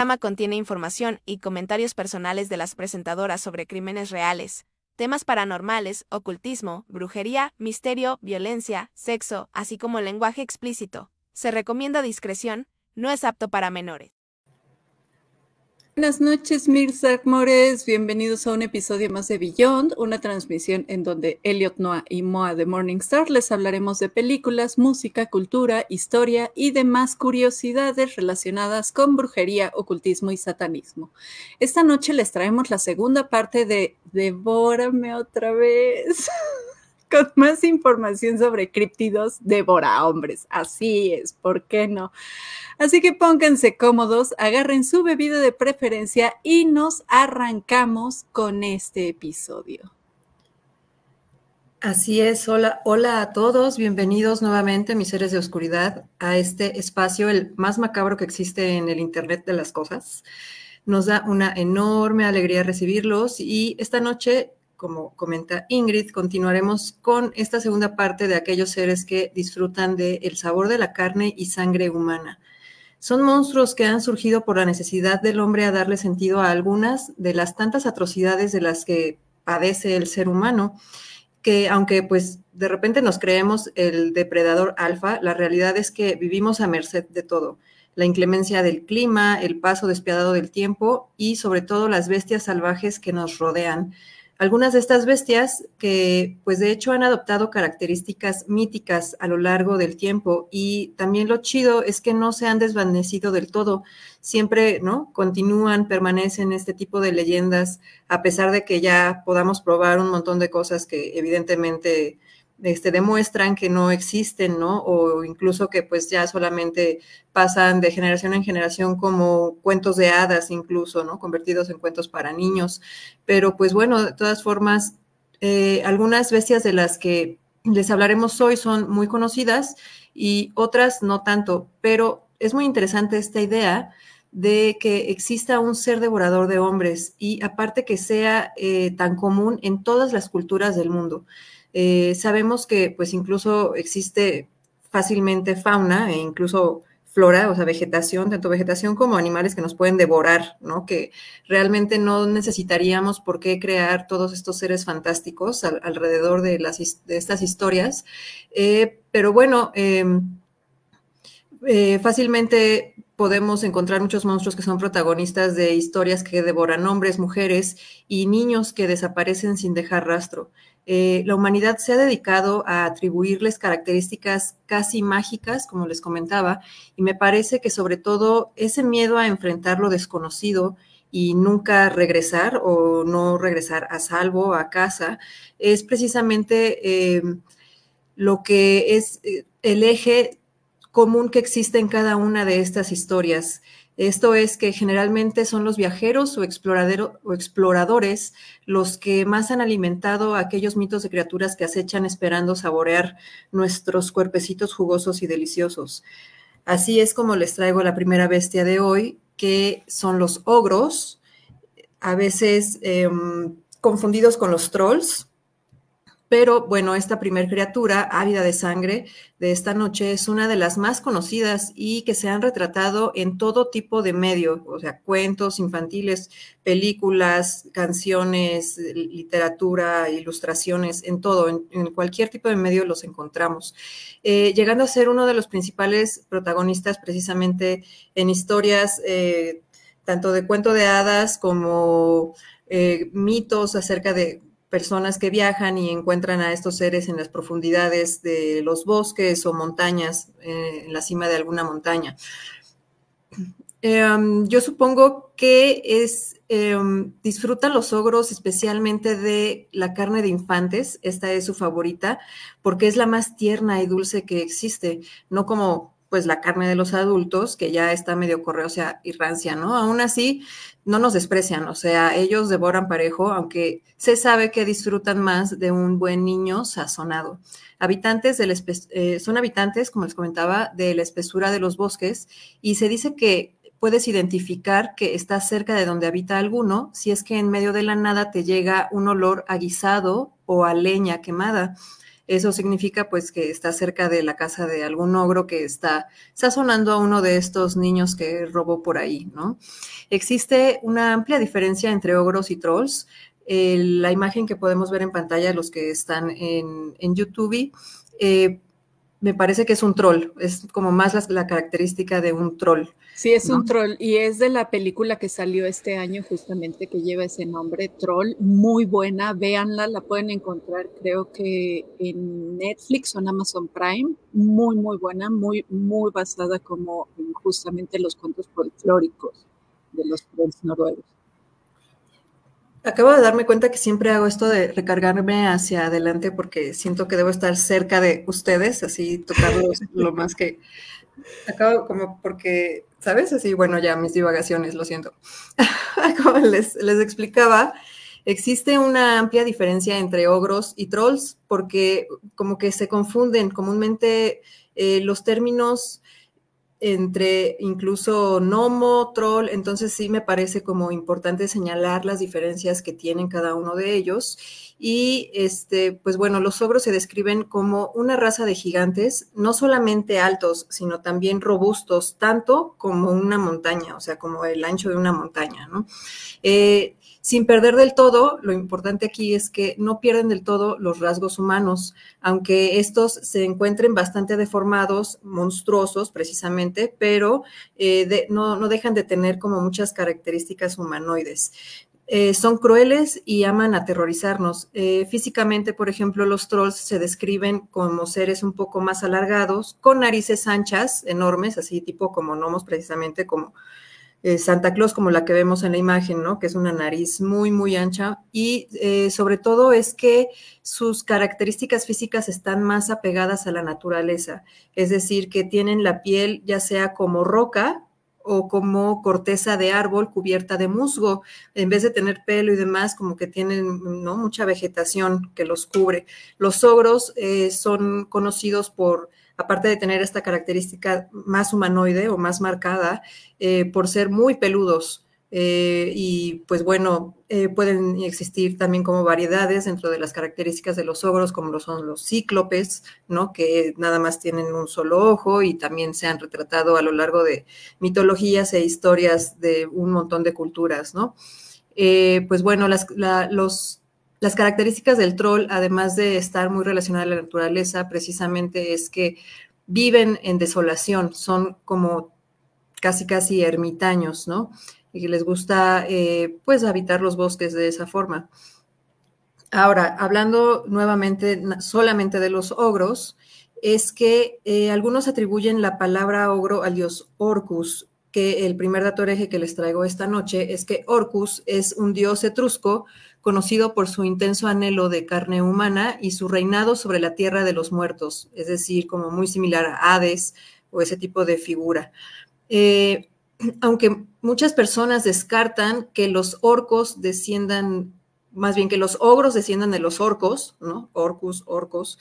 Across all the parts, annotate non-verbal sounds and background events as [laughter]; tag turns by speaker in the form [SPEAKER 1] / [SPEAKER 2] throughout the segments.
[SPEAKER 1] programa contiene información y comentarios personales de las presentadoras sobre crímenes reales, temas paranormales, ocultismo, brujería, misterio, violencia, sexo, así como lenguaje explícito. Se recomienda discreción, no es apto para menores.
[SPEAKER 2] Buenas noches, Mirza Mores. Bienvenidos a un episodio más de Beyond, una transmisión en donde Elliot Noah y Moa de Morningstar les hablaremos de películas, música, cultura, historia y demás curiosidades relacionadas con brujería, ocultismo y satanismo. Esta noche les traemos la segunda parte de Devórame otra vez. [laughs] con más información sobre críptidos, devora hombres. Así es, ¿por qué no? Así que pónganse cómodos, agarren su bebida de preferencia y nos arrancamos con este episodio.
[SPEAKER 3] Así es, hola, hola a todos, bienvenidos nuevamente, mis seres de oscuridad, a este espacio, el más macabro que existe en el Internet de las Cosas. Nos da una enorme alegría recibirlos y esta noche, como comenta Ingrid, continuaremos con esta segunda parte de aquellos seres que disfrutan del sabor de la carne y sangre humana. Son monstruos que han surgido por la necesidad del hombre a darle sentido a algunas de las tantas atrocidades de las que padece el ser humano, que aunque pues de repente nos creemos el depredador alfa, la realidad es que vivimos a merced de todo. La inclemencia del clima, el paso despiadado del tiempo y sobre todo las bestias salvajes que nos rodean. Algunas de estas bestias que, pues de hecho, han adoptado características míticas a lo largo del tiempo y también lo chido es que no se han desvanecido del todo, siempre, ¿no? Continúan, permanecen este tipo de leyendas, a pesar de que ya podamos probar un montón de cosas que evidentemente este, demuestran que no existen, ¿no? O incluso que pues ya solamente pasan de generación en generación como cuentos de hadas incluso, ¿no? Convertidos en cuentos para niños. Pero pues bueno, de todas formas, eh, algunas bestias de las que les hablaremos hoy son muy conocidas y otras no tanto, pero es muy interesante esta idea de que exista un ser devorador de hombres y aparte que sea eh, tan común en todas las culturas del mundo. Eh, sabemos que pues incluso existe fácilmente fauna e incluso flora, o sea, vegetación, tanto vegetación como animales que nos pueden devorar, ¿no? Que realmente no necesitaríamos por qué crear todos estos seres fantásticos alrededor de, las, de estas historias. Eh, pero bueno, em, eh, fácilmente podemos encontrar muchos monstruos que son protagonistas de historias que devoran hombres, mujeres y niños que desaparecen sin dejar rastro. Eh, la humanidad se ha dedicado a atribuirles características casi mágicas, como les comentaba, y me parece que sobre todo ese miedo a enfrentar lo desconocido y nunca regresar o no regresar a salvo a casa es precisamente eh, lo que es eh, el eje común que existe en cada una de estas historias. Esto es que generalmente son los viajeros o, o, exploradores los que más han alimentado aquellos mitos de criaturas que acechan esperando saborear nuestros cuerpecitos jugosos y deliciosos. Así es como les traigo la primera bestia de hoy, que son los ogros, a veces em, confundidos con los trolls, pero bueno, esta primer criatura, ávida de sangre de esta noche, es una de las más conocidas y que se han retratado en todo tipo de medio, o sea, cuentos infantiles, películas, canciones, literatura, ilustraciones, en todo, en, cualquier tipo de medio los encontramos, eh, llegando a ser uno de los principales protagonistas precisamente en historias eh, tanto de cuento de hadas como eh, mitos acerca de personas que viajan y encuentran a estos seres en las profundidades de los bosques o montañas, eh, en la cima de alguna montaña. Em, yo supongo que es em, disfrutan los ogros especialmente de la carne de infantes, esta es su favorita, porque es la más tierna y dulce que existe, no como pues la carne de los adultos, que ya está medio sea, y rancia, ¿no? Aún así, no nos desprecian, o sea, ellos devoran parejo, aunque se sabe que disfrutan más de un buen niño sazonado. Habitantes del eh, son habitantes, como les comentaba, de la espesura de los bosques y se dice que puedes identificar que estás cerca de donde habita alguno si es que en medio de la nada te llega un olor a o a leña quemada. Eso significa pues que está cerca de la casa de algún ogro que está sazonando a uno de estos niños que robó por ahí, ¿no? Existe una amplia diferencia entre ogros y trolls. la imagen que podemos ver en pantalla, los que están en, YouTube, eh, me parece que es un troll, es como más la característica de un troll.
[SPEAKER 2] Sí, es un troll y es de la película que salió este año justamente que lleva ese nombre, Troll, muy buena, véanla, la pueden encontrar creo que en Netflix o en Amazon Prime, muy, muy buena, muy, muy basada como en justamente los cuentos folclóricos de los trolls noruegos.
[SPEAKER 3] Acabo de darme cuenta que siempre hago esto de recargarme hacia adelante porque siento que debo estar cerca de ustedes, así tocarlos [laughs] lo más que acabo como porque ¿sabes? Así, bueno, ya mis divagaciones, lo siento. [laughs] Como les, explicaba, existe una amplia diferencia entre ogros y trolls porque como que se confunden comúnmente eh, los términos entre incluso gnomo, troll, entonces sí me parece como importante señalar las diferencias que tienen cada uno de ellos. Y este, pues bueno, los ogros se describen como una raza de gigantes, no solamente altos, sino también robustos, tanto como una montaña, o sea, como el ancho de una montaña, ¿no? Eh, sin perder del todo, lo importante aquí es que no pierden del todo los rasgos humanos, aunque estos se encuentren bastante deformados, monstruosos precisamente, pero eh, no, dejan de tener como muchas características humanoides. Eh, son crueles y aman aterrorizarnos. Eh, físicamente, por ejemplo, los trolls se describen como seres un poco más alargados, con narices anchas, enormes, así tipo como gnomos, precisamente como eh, Santa Claus como la que vemos en la imagen, ¿no? Que es una nariz muy, muy ancha y eh, sobre todo es que sus características físicas están más apegadas a la naturaleza, es decir, que tienen la piel ya sea como roca o como corteza de árbol cubierta de musgo, en vez de tener pelo y demás, como que tienen ¿no? mucha vegetación que los cubre. Los ogros eh, son conocidos por aparte de tener esta característica más humanoide o más marcada, eh, por ser muy peludos. Eh, y pues bueno, eh, pueden existir también como variedades dentro de las características de los ogros, como lo son los cíclopes, ¿no? Que nada más tienen un solo ojo y también se han retratado a lo largo de mitologías e historias de un montón de culturas, ¿no? pues bueno, las, los las características del troll, además de estar muy relacionada a la naturaleza, precisamente es que viven en desolación, son como casi casi ermitaños, ¿no? Y les gusta eh, pues habitar los bosques de esa forma. Ahora, hablando nuevamente solamente de los ogros, es que eh, algunos atribuyen la palabra ogro al dios Orcus, que el primer dato hereje que les traigo esta noche es que Orcus es un dios etrusco conocido por su intenso anhelo de carne humana y su reinado sobre la tierra de los muertos, es decir, como muy similar a Hades o ese tipo de figura. Eh, [clears throat] aunque muchas personas descartan que los orcos desciendan, más bien que los ogros desciendan de los orcos, ¿no? Orcus, orcos,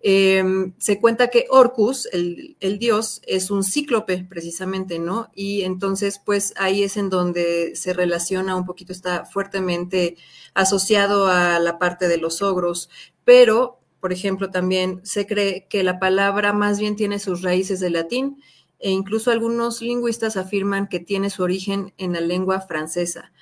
[SPEAKER 3] Em, se cuenta que Orcus, el, dios, es un cíclope precisamente, ¿no? Y entonces, pues ahí es en donde se relaciona un poquito, está fuertemente asociado a la parte de los ogros, pero, por ejemplo, también se cree que la palabra más bien tiene sus raíces de latín e incluso algunos lingüistas afirman que tiene su origen en la lengua francesa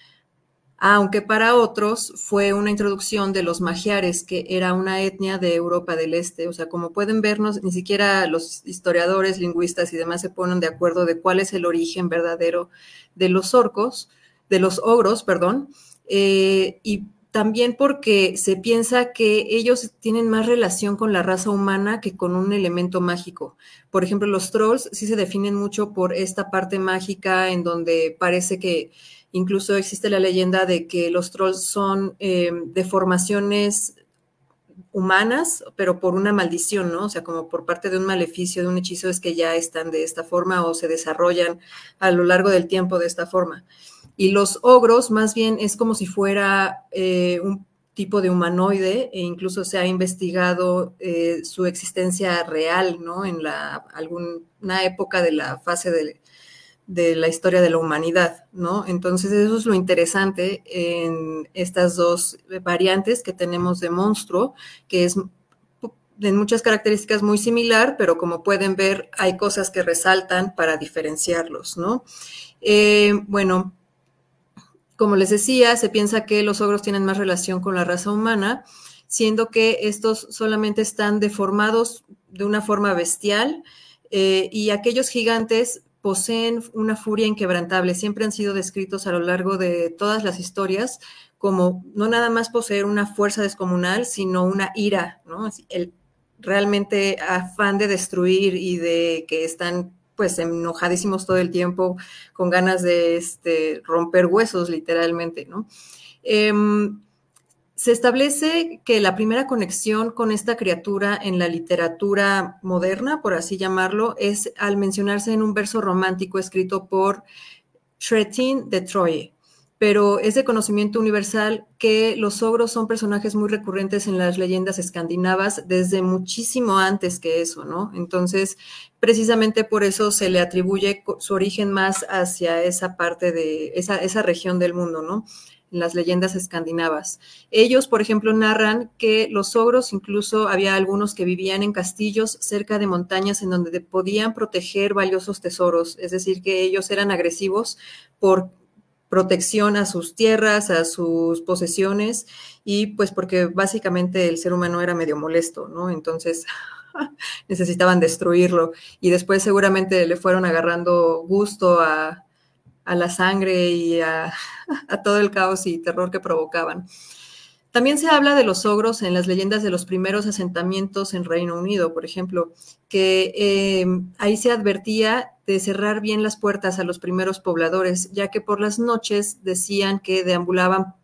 [SPEAKER 3] aunque para otros fue una introducción de los magiares, que era una etnia de Europa del Este. O sea, como pueden vernos, ni siquiera los historiadores, lingüistas y demás se ponen de acuerdo de cuál es el origen verdadero de los orcos, de los ogros, perdón, eh, y también porque se piensa que ellos tienen más relación con la raza humana que con un elemento mágico. Por ejemplo, los trolls sí se definen mucho por esta parte mágica en donde parece que Incluso existe la leyenda de que los trolls son eh, deformaciones humanas, pero por una maldición, ¿no? O sea, como por parte de un maleficio, de un hechizo, es que ya están de esta forma o se desarrollan a lo largo del tiempo de esta forma. Y los ogros, más bien, es como si fuera eh, un tipo de humanoide e incluso se ha investigado eh, su existencia real, ¿no? En la, alguna época de la fase de, de la historia de la humanidad, ¿no? Entonces eso es lo interesante en estas dos variantes que tenemos de monstruo, que es en muchas características muy similar, pero como pueden ver, hay cosas que resaltan para diferenciarlos, ¿no? Eh, bueno, como les decía, se piensa que los ogros tienen más relación con la raza humana, siendo que estos solamente están deformados de una forma bestial eh, y aquellos gigantes poseen una furia inquebrantable. Siempre han sido descritos a lo largo de todas las historias como no nada más poseer una fuerza descomunal, sino una ira, ¿no? El realmente afán de destruir y de que están pues enojadísimos todo el tiempo, con ganas de este, romper huesos literalmente, ¿no? Em, se establece que la primera conexión con esta criatura en la literatura moderna, por así llamarlo, es al mencionarse en un verso romántico escrito por Shretin de Troye pero es de conocimiento universal que los ogros son personajes muy recurrentes en las leyendas escandinavas desde muchísimo antes que eso, ¿no? Entonces, precisamente por eso se le atribuye su origen más hacia esa parte de esa, esa región del mundo, ¿no? En las leyendas escandinavas. Ellos, por ejemplo, narran que los ogros, incluso había algunos que vivían en castillos cerca de montañas en donde podían proteger valiosos tesoros, es decir, que ellos eran agresivos por protección a sus tierras, a sus posesiones, y pues porque básicamente el ser humano era medio molesto, ¿no? Entonces [laughs] necesitaban destruirlo y después seguramente le fueron agarrando gusto a, la sangre y [laughs] a, todo el caos y terror que provocaban. También se habla de los ogros en las leyendas de los primeros asentamientos en Reino Unido, por ejemplo, que eh, ahí se advertía de cerrar bien las puertas a los primeros pobladores, ya que por las noches decían que deambulaban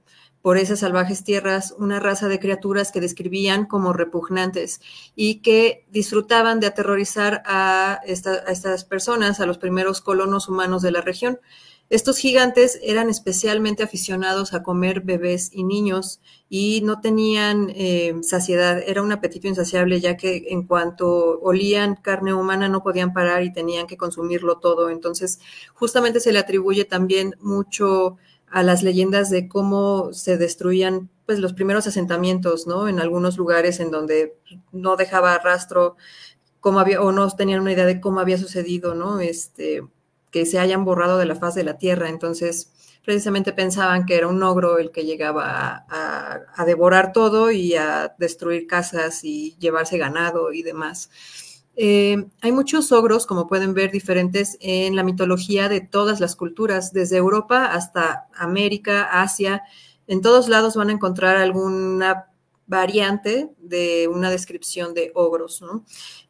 [SPEAKER 3] por esas salvajes tierras una raza de criaturas que describían como repugnantes y que disfrutaban de aterrorizar a, a estas personas, a los primeros colonos humanos de la región. Estos gigantes eran especialmente aficionados a comer bebés y niños y no tenían eh, saciedad, era un apetito insaciable ya que en cuanto olían carne humana no podían parar y tenían que consumirlo todo. Entonces, justamente se le atribuye también mucho a las leyendas de cómo se destruían pues los primeros asentamientos, ¿no? En algunos lugares en donde no dejaba rastro cómo había o no tenían una idea de cómo había sucedido, ¿no? Este que se hayan borrado de la faz de la tierra. Entonces, precisamente pensaban que era un ogro el que llegaba a, devorar todo y a destruir casas y llevarse ganado y demás. Eh, hay muchos ogros, como pueden ver, diferentes en la mitología de todas las culturas, desde Europa hasta América, Asia. En todos lados van a encontrar alguna variante de una descripción de ogros.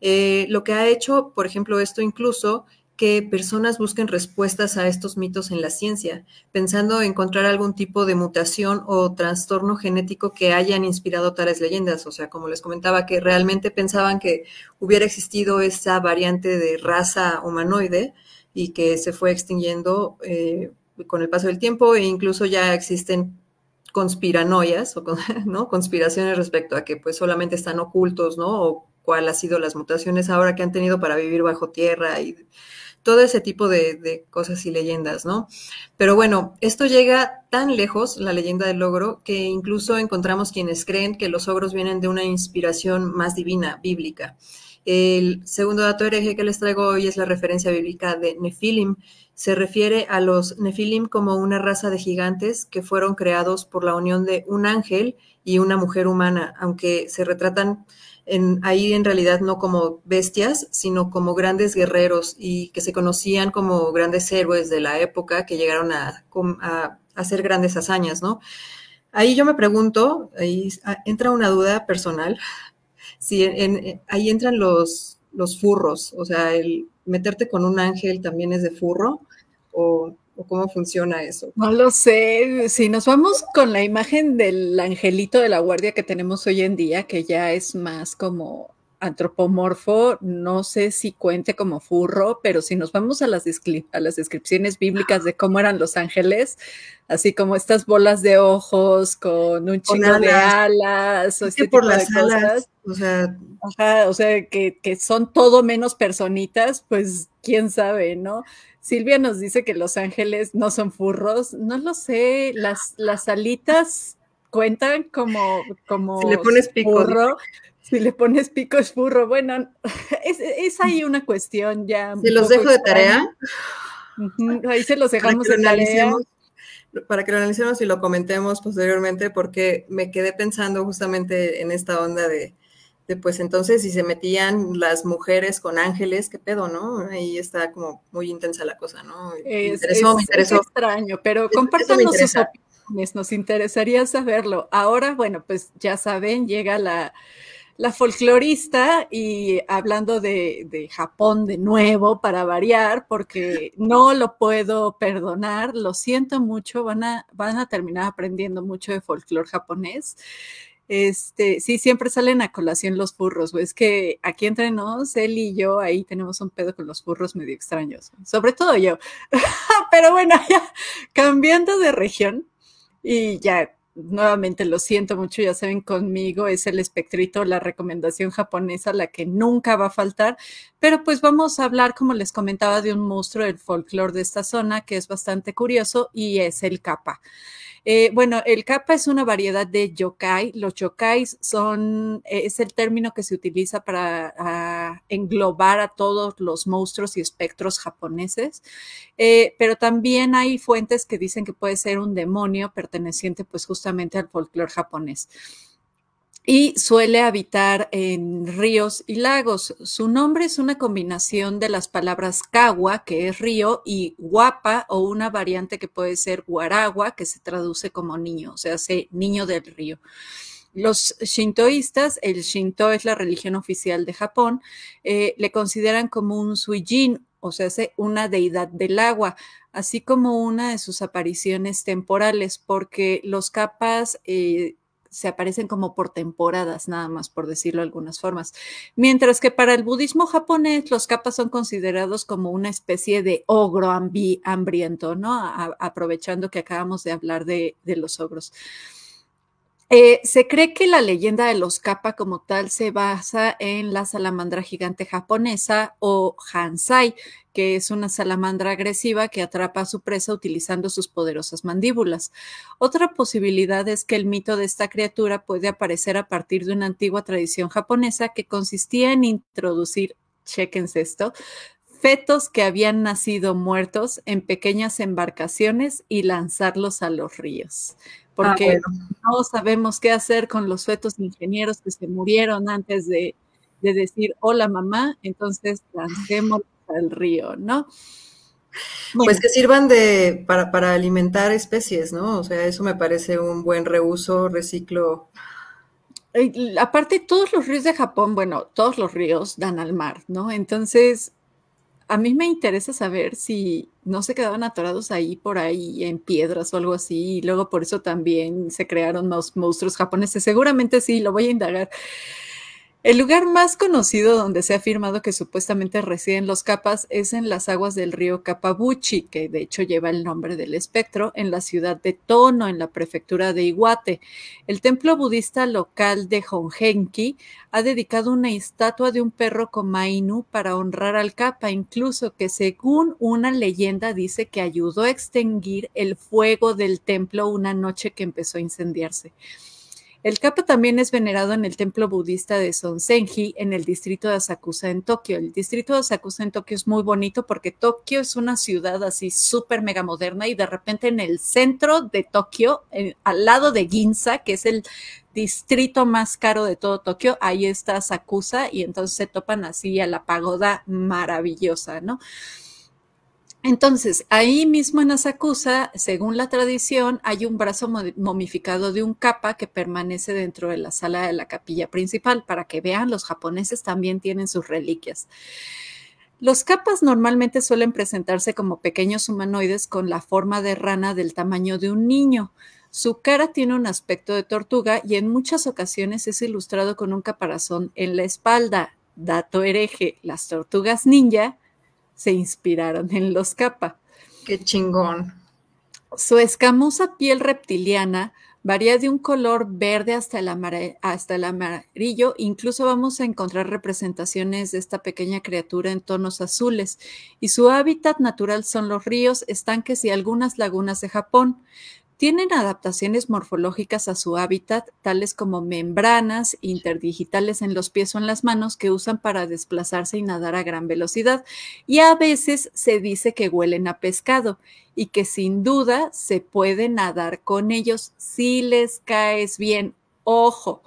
[SPEAKER 3] Eh, lo que ha hecho, por ejemplo, esto incluso que personas busquen respuestas a estos mitos en la ciencia, pensando encontrar algún tipo de mutación o trastorno genético que hayan inspirado tales leyendas. O sea, como les comentaba, que realmente pensaban que hubiera existido esa variante de raza humanoide y que se fue extinguiendo eh, con el paso del tiempo e incluso ya existen conspiranoias o [laughs] ¿no? conspiraciones respecto a que pues solamente están ocultos, ¿no? O cuál ha sido las mutaciones ahora que han tenido para vivir bajo tierra y todo ese tipo de, cosas y leyendas, ¿no? Pero bueno, esto llega tan lejos, la leyenda del logro, que incluso encontramos quienes creen que los ogros vienen de una inspiración más divina, bíblica. El segundo dato hereje que les traigo hoy es la referencia bíblica de Nefilim. Se refiere a los Nefilim como una raza de gigantes que fueron creados por la unión de un ángel y una mujer humana, aunque se retratan ahí en realidad no como bestias, sino como grandes guerreros y que se conocían como grandes héroes de la época que llegaron a, hacer grandes hazañas, ¿no? Ahí yo me pregunto, ahí entra una duda personal, [laughs] si ahí entran los, los furros, o sea, el meterte con un ángel también es de furro, o ¿O cómo funciona eso?
[SPEAKER 2] No lo sé. Si nos vamos con la imagen del angelito de la guardia que tenemos hoy en día, que ya es más como antropomorfo, no sé si cuente como furro, pero si nos vamos a las, a las descripciones bíblicas de cómo eran los ángeles, así como estas bolas de ojos con un chingo de alas, o este por las cosas. o sea, o sea que, que son todo menos personitas, pues quién sabe, ¿no? Silvia nos dice que los ángeles no son furros. No lo sé. Las, las alitas cuentan como, como
[SPEAKER 3] si le pones pico,
[SPEAKER 2] furro. Si le pones pico es furro, bueno, es, ahí una cuestión ya.
[SPEAKER 3] Si los dejo de tarea.
[SPEAKER 2] Ahí se los dejamos en tarea
[SPEAKER 3] para que lo analicemos y lo comentemos posteriormente, porque me quedé pensando justamente en esta onda de, pues entonces si se metían las mujeres con ángeles, qué pedo, ¿no? Ahí está como muy intensa la cosa, ¿no?
[SPEAKER 2] Es, interesó, me interesó. extraño, pero compártanos sus opiniones, nos interesaría saberlo. Ahora, bueno, pues ya saben, llega la la folclorista y hablando de, Japón de nuevo para variar, porque [laughs] no lo puedo perdonar, lo siento mucho, van a, van a terminar aprendiendo mucho de folclor japonés. Este, sí, siempre salen a colación los furros, es que aquí entre nos, él y yo, ahí tenemos un pedo con los furros medio extraños, sobre todo yo. [laughs] Pero bueno, ya cambiando de región y ya nuevamente lo siento mucho, ya saben, conmigo es el espectrito, la recomendación japonesa, la que nunca va a faltar, pero pues vamos a hablar, como les comentaba, de un monstruo del folclore de esta zona que es bastante curioso y es el kappa. Eh, bueno, el kappa es una variedad de yokai. Los yokais son, eh, es el término que se utiliza para englobar a todos los monstruos y espectros japoneses, eh, pero también hay fuentes que dicen que puede ser un demonio perteneciente pues justamente al folclore japonés y suele habitar en ríos y lagos. Su nombre es una combinación de las palabras kawa, que es río, y guapa o una variante que puede ser guaragua, que se traduce como niño, o sea, se niño del río. Los shintoístas, el shinto es la religión oficial de Japón, eh, le consideran como un suijin, o sea, una deidad del agua, así como una de sus apariciones temporales, porque los capas eh, se aparecen como por temporadas, nada más por decirlo de algunas formas. Mientras que para el budismo japonés, los capas son considerados como una especie de ogro hambriento, ¿no? aprovechando que acabamos de hablar de, de los ogros. Eh, se cree que la leyenda de los kappa como tal se basa en la salamandra gigante japonesa o Hansai, que es una salamandra agresiva que atrapa a su presa utilizando sus poderosas mandíbulas. Otra posibilidad es que el mito de esta criatura puede aparecer a partir de una antigua tradición japonesa que consistía en introducir, chequense esto, fetos que habían nacido muertos en pequeñas embarcaciones y lanzarlos a los ríos. Ah, porque no sabemos qué hacer con los fetos ingenieros que se murieron antes de, decir hola mamá, entonces lancemos al río, ¿no?
[SPEAKER 3] Pues que sirvan de para, para alimentar especies, ¿no? O sea, eso me parece un buen reuso, reciclo.
[SPEAKER 2] aparte, todos los ríos de Japón, bueno, todos los ríos dan al mar, ¿no? Entonces, a mí me interesa saber si no se quedaban atorados ahí por ahí en piedras o algo así, y luego por eso también se crearon los monstruos japoneses. Seguramente sí, lo voy a indagar. El lugar más conocido donde se ha afirmado que supuestamente residen los capas es en las aguas del río Kapabuchi, que de hecho lleva el nombre del espectro, en la ciudad de Tono, en la prefectura de Iwate. El templo budista local de Hongenki ha dedicado una estatua de un perro Komainu para honrar al capa, incluso que según una leyenda dice que ayudó a extinguir el fuego del templo una noche que empezó a incendiarse. El Kappa también es venerado en el templo budista de Sonsenji en el distrito de Asakusa en Tokio. El distrito de Asakusa en Tokio es muy bonito porque Tokio es una ciudad así súper mega moderna y de repente en el centro de Tokio, al lado de Ginza, que es el distrito más caro de todo Tokio, ahí está Asakusa y entonces se topan así a la pagoda maravillosa, ¿no? Entonces, ahí mismo en Asakusa, según la tradición, hay un brazo momificado de un capa que permanece dentro de la sala de la capilla principal. Para que vean, los japoneses también tienen sus reliquias. Los capas normalmente suelen presentarse como pequeños humanoides con la forma de rana del tamaño de un niño. Su cara tiene un aspecto de tortuga y en muchas ocasiones es ilustrado con un caparazón en la espalda. Dato hereje, las tortugas ninja se inspiraron en los capa.
[SPEAKER 3] Qué chingón.
[SPEAKER 2] Su escamosa piel reptiliana varía de un color verde hasta el, hasta el amarillo. Incluso vamos a encontrar representaciones de esta pequeña criatura en tonos azules. Y su hábitat natural son los ríos, estanques y algunas lagunas de Japón. Tienen adaptaciones morfológicas a su hábitat, tales como membranas interdigitales en los pies o en las manos que usan para desplazarse y nadar a gran velocidad. Y a veces se dice que huelen a pescado y que sin duda se puede nadar con ellos si les caes bien. Ojo.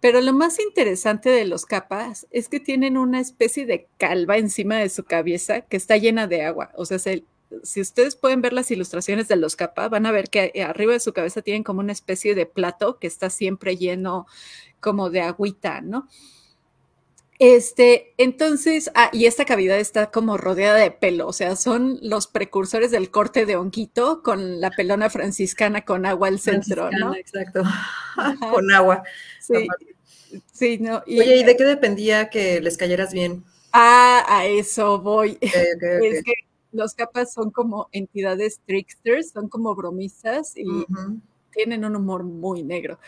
[SPEAKER 2] Pero lo más interesante de los capas es que tienen una especie de calva encima de su cabeza que está llena de agua. O sea, se, si ustedes pueden ver las ilustraciones de los capas, van a ver que arriba de su cabeza tienen como una especie de plato que está siempre lleno como de agüita, ¿no? Este, entonces, ah, y esta cavidad está como rodeada de pelo, o sea, son los precursores del corte de honguito con la pelona franciscana con agua al centro, ¿no?
[SPEAKER 3] Exacto, [laughs] con agua.
[SPEAKER 2] Sí, sí, no.
[SPEAKER 3] Oye, ¿y de qué dependía que les cayeras bien?
[SPEAKER 2] Ah, a eso voy. [laughs] Es que los capas son como entidades tricksters, son como bromistas y tienen un humor muy negro.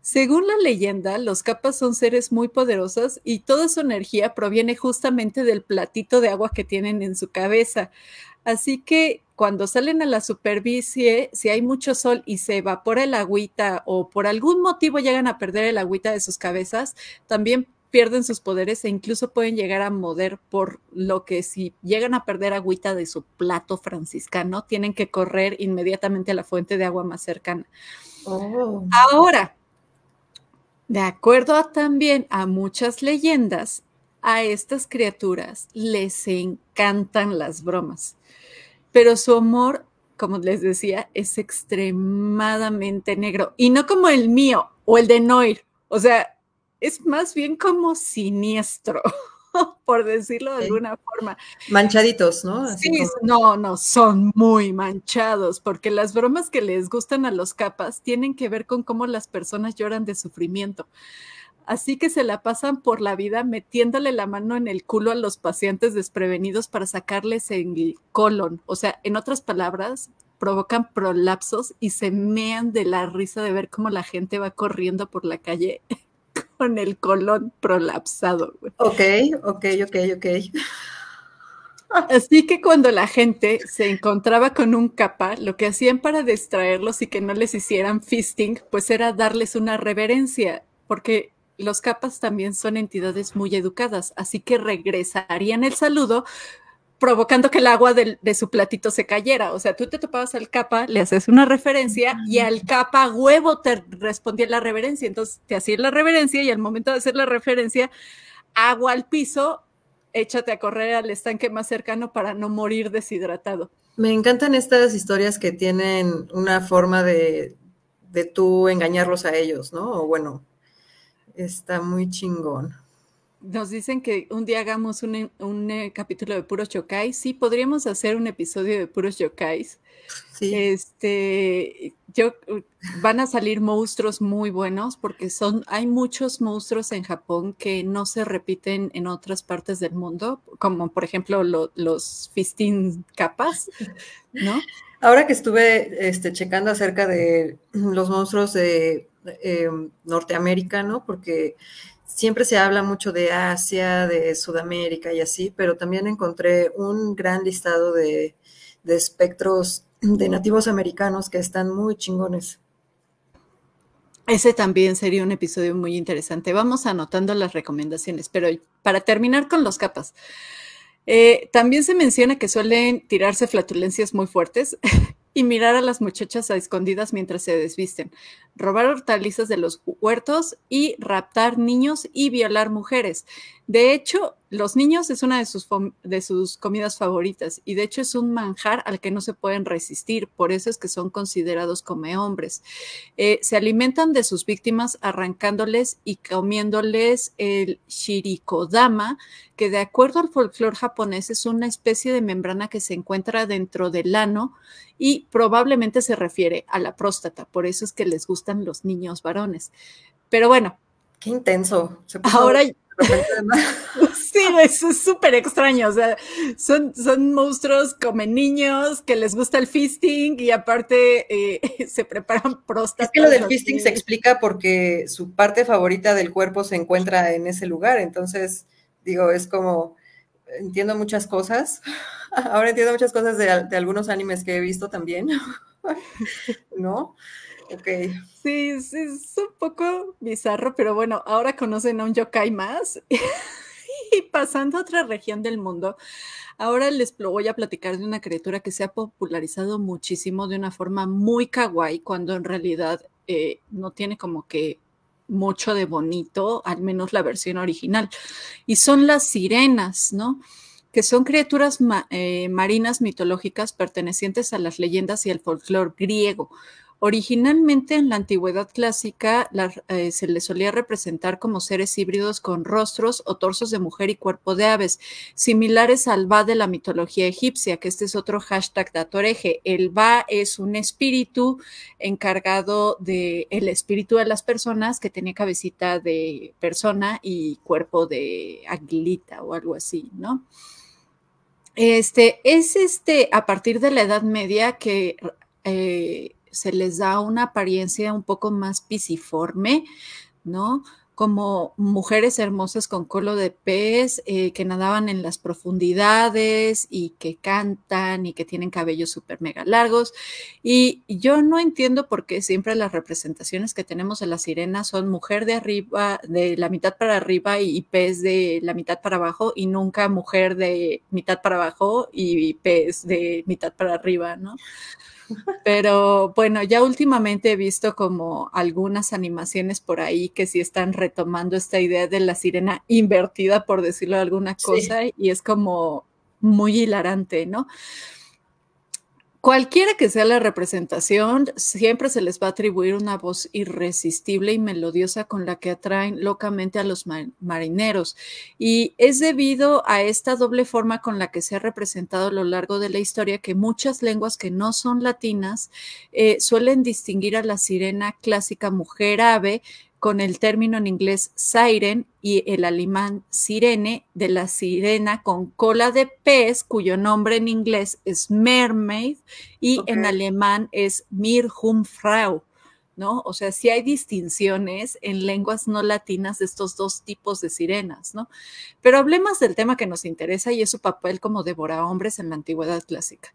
[SPEAKER 2] Según la leyenda, los capas son seres muy poderosos y toda su energía proviene justamente del platito de agua que tienen en su cabeza. Así que cuando salen a la superficie, si hay mucho sol y se evapora el agüita o por algún motivo llegan a perder el agüita de sus cabezas, también pierden sus poderes e incluso pueden llegar a mover, por lo que si llegan a perder agüita de su plato franciscano, tienen que correr inmediatamente a la fuente de agua más cercana. Oh. Ahora, de acuerdo también a muchas leyendas, a estas criaturas les encantan las bromas, pero su amor, como les decía, es extremadamente negro y no como el mío o el de Noir. O sea, es más bien como siniestro, [laughs] por decirlo de alguna forma.
[SPEAKER 3] Manchaditos, ¿no?
[SPEAKER 2] sí, no, no, son muy manchados, porque las bromas que les gustan a los capas tienen que ver con cómo las personas lloran de sufrimiento. Así que se la pasan por la vida metiéndole la mano en el culo a los pacientes desprevenidos para sacarles el colon. O sea, en otras palabras, provocan prolapsos y se mean de la risa de ver cómo la gente va corriendo por la calle con el colon prolapsado.
[SPEAKER 3] Ok, ok, ok, ok. [laughs]
[SPEAKER 2] Así que cuando la gente se encontraba con un capa, lo que hacían para distraerlos y que no les hicieran fisting, pues era darles una reverencia, porque los capas también son entidades muy educadas, así que regresarían el saludo provocando que el agua de, su platito se cayera. O sea, tú te topabas al capa, le haces una referencia y al capa huevo te respondía la reverencia. Entonces te hacía la reverencia y al momento de hacer la referencia, agua al piso, échate a correr al estanque más cercano para no morir deshidratado.
[SPEAKER 3] Me encantan estas historias que tienen una forma de, de tú engañarlos a ellos, ¿no? O bueno, está muy chingón.
[SPEAKER 2] Nos dicen que un día hagamos un, un eh, capítulo de puros yokais. Sí, podríamos hacer un episodio de puros yokais. Sí. Este, yo, van a salir monstruos muy buenos porque son, hay muchos monstruos en Japón que no se repiten en otras partes del mundo, como por ejemplo los fisting capas, ¿no?
[SPEAKER 3] Ahora que estuve este, checando acerca de los monstruos de eh, Norteamérica, ¿no? Porque siempre se habla mucho de Asia, de Sudamérica y así, pero también encontré un gran listado de, espectros de nativos americanos que están muy chingones.
[SPEAKER 2] Ese también sería un episodio muy interesante. Vamos anotando las recomendaciones, pero para terminar con los capas, eh, también se menciona que suelen tirarse flatulencias muy fuertes [laughs] y mirar a las muchachas a escondidas mientras se desvisten, robar hortalizas de los huertos y raptar niños y violar mujeres. De hecho, los niños es una de sus, de sus comidas favoritas y de hecho es un manjar al que no se pueden resistir, por eso es que son considerados come hombres. Eh, se alimentan de sus víctimas arrancándoles y comiéndoles el shirikodama, que de acuerdo al folclore japonés es una especie de membrana que se encuentra dentro del ano y probablemente se refiere a la próstata, por eso es que les gustan los niños varones. Pero bueno.
[SPEAKER 3] Qué intenso.
[SPEAKER 2] Ahora [laughs] sí, eso es súper extraño. O sea, son, son monstruos como niños que les gusta el fisting y aparte eh, [laughs] se preparan próstatas.
[SPEAKER 3] Es que lo del fisting se explica porque su parte favorita del cuerpo se encuentra en ese lugar. Entonces, digo, es como, entiendo muchas cosas. [laughs] Ahora entiendo muchas cosas de, de algunos animes que he visto también. ¿No? Ok.
[SPEAKER 2] Sí, sí, es un poco bizarro, pero bueno, ahora conocen a un yokai más. [laughs] y pasando a otra región del mundo, ahora les voy a platicar de una criatura que se ha popularizado muchísimo de una forma muy kawaii, cuando en realidad eh, no tiene como que mucho de bonito, al menos la versión original. Y son las sirenas, ¿no? que son criaturas eh, marinas mitológicas pertenecientes a las leyendas y al folclore griego. Originalmente en la antigüedad clásica eh, se les solía representar como seres híbridos con rostros o torsos de mujer y cuerpo de aves, similares al Ba de la mitología egipcia, que este es otro hashtag de Atoreje. El Ba es un espíritu encargado de el espíritu de las personas que tenía cabecita de persona y cuerpo de aguilita o algo así, ¿no? Este es este a partir de la Edad Media que eh, se les da una apariencia un poco más pisiforme, ¿no? como mujeres hermosas con colo de pez eh, que nadaban en las profundidades y que cantan y que tienen cabellos súper mega largos. Y yo no entiendo por qué siempre las representaciones que tenemos de la sirena son mujer de arriba, de la mitad para arriba y, pez de la mitad para abajo y nunca mujer de mitad para abajo y pez de mitad para arriba, ¿no? Pero bueno, ya últimamente he visto como algunas animaciones por ahí que sí están retomando esta idea de la sirena invertida, por decirlo de alguna cosa, y es como muy hilarante, ¿no? Cualquiera que sea la representación, siempre se les va a atribuir una voz irresistible y melodiosa con la que atraen locamente a los marineros. Y es debido a esta doble forma con la que se ha representado a lo largo de la historia que muchas lenguas que no son latinas eh, suelen distinguir a la sirena clásica mujer ave con el término en inglés siren y el alemán sirene de la sirena con cola de pez, cuyo nombre en inglés es mermaid y en alemán es Mirjungfrau. ¿no? O sea, sí hay distinciones en lenguas no latinas de estos dos tipos de sirenas, ¿no? Pero hablemos del tema que nos interesa y es su papel como devora hombres en la antigüedad clásica.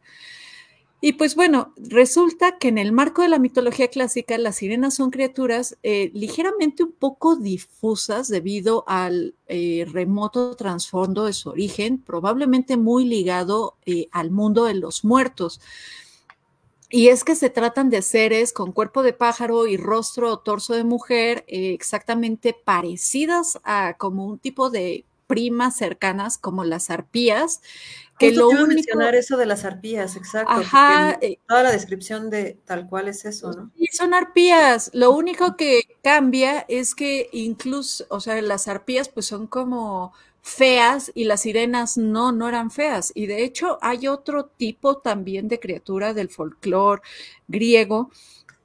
[SPEAKER 2] Y pues bueno, resulta que en el marco de la mitología clásica, las sirenas son criaturas eh, ligeramente un poco difusas debido al eh, remoto trasfondo de su origen, probablemente muy ligado eh, al mundo de los muertos. Y es que se tratan de seres con cuerpo de pájaro y rostro o torso de mujer, exactamente parecidas a como un tipo de primas cercanas como las arpías,
[SPEAKER 3] que lo único... mencionar eso de las arpías, exacto. Ajá. Eh, toda la descripción de tal cual es eso, ¿no?
[SPEAKER 2] Son arpías. Lo único que cambia es que incluso, o sea, las arpías pues son como feas y las sirenas no, no eran feas. Y de hecho hay otro tipo también de criatura del folclore griego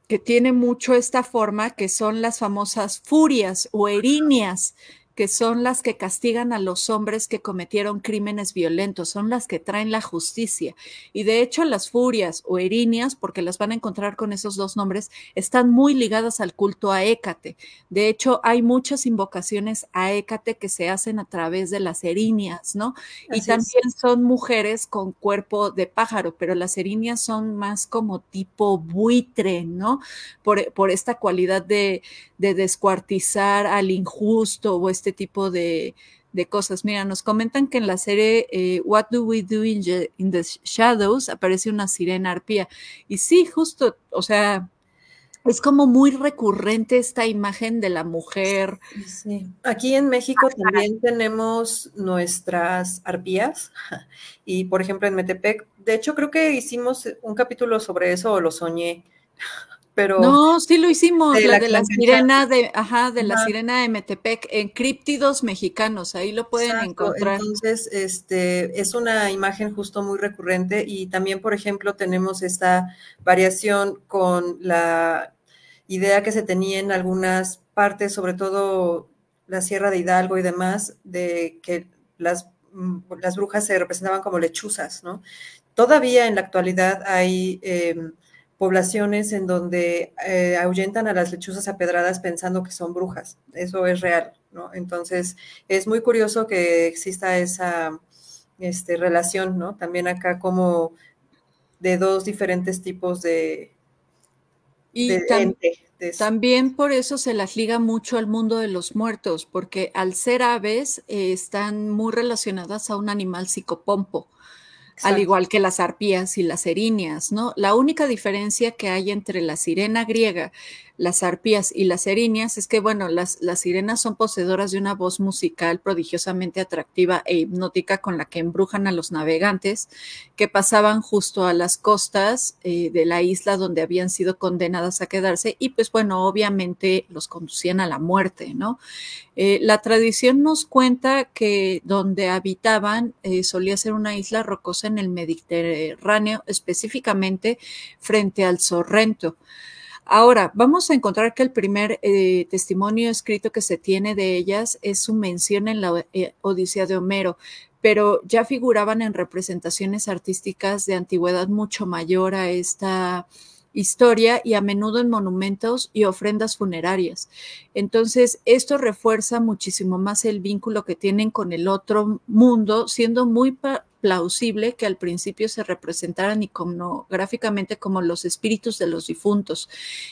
[SPEAKER 2] que tiene mucho esta forma, que son las famosas furias o erinias, que son las que castigan a los hombres que cometieron crímenes violentos, son las que traen la justicia. Y de hecho las furias o erinias, porque las van a encontrar con esos dos nombres, están muy ligadas al culto a Hécate. De hecho, hay muchas invocaciones a Hécate que se hacen a través de las erinias, ¿no? y también son mujeres con cuerpo de pájaro, pero las erinias son más como tipo buitre, ¿no? Por, por esta cualidad de, de descuartizar al injusto o este tipo de, cosas. Mira, nos comentan que en la serie eh, What Do We Do in the, Shadows aparece una sirena arpía. Y sí, justo, o sea, es como muy recurrente esta imagen de la mujer.
[SPEAKER 3] Sí. Aquí en México también tenemos nuestras arpías y por ejemplo en Metepec, de hecho creo que hicimos un capítulo sobre eso o lo soñé
[SPEAKER 2] no, sí lo hicimos, la, de la sirena de, ajá, de la sirena de Metepec, en críptidos mexicanos, ahí lo pueden encontrar.
[SPEAKER 3] Entonces, este, es una imagen justo muy recurrente y también, por ejemplo, tenemos esta variación con la idea que se tenía en algunas partes, sobre todo la Sierra de Hidalgo y demás, de que las, mm, las brujas se representaban como lechuzas, ¿no? Todavía en la actualidad hay... Em, poblaciones en donde eh, ahuyentan a las lechuzas apedradas pensando que son brujas. Eso es real, ¿no? Entonces, es muy curioso que exista esa este, relación, ¿no? También acá como de dos diferentes tipos de,
[SPEAKER 2] y también por eso se las liga mucho al mundo de los muertos, porque al ser aves eh, están muy relacionadas a un animal psicopompo al igual que las arpías y las erinias, ¿no? La única diferencia que hay entre la sirena griega, las arpías y las erinias es que, bueno, las, las sirenas son poseedoras de una voz musical prodigiosamente atractiva e hipnótica con la que embrujan a los navegantes que pasaban justo a las costas eh, de la isla donde habían sido condenadas a quedarse y pues bueno, obviamente los conducían a la muerte, ¿no? Eh, la tradición nos cuenta que donde habitaban eh, solía ser una isla rocosa en el Mediterráneo, específicamente frente al Sorrento. Ahora, vamos a encontrar que el primer eh, testimonio escrito que se tiene de ellas es su mención en la Odisea de Homero, pero ya figuraban en representaciones artísticas de antigüedad mucho mayor a esta historia y a menudo en monumentos y ofrendas funerarias. Entonces, esto refuerza muchísimo más el vínculo que tienen con el otro mundo, siendo muy plausible que al principio se representaran iconográficamente como los espíritus de los difuntos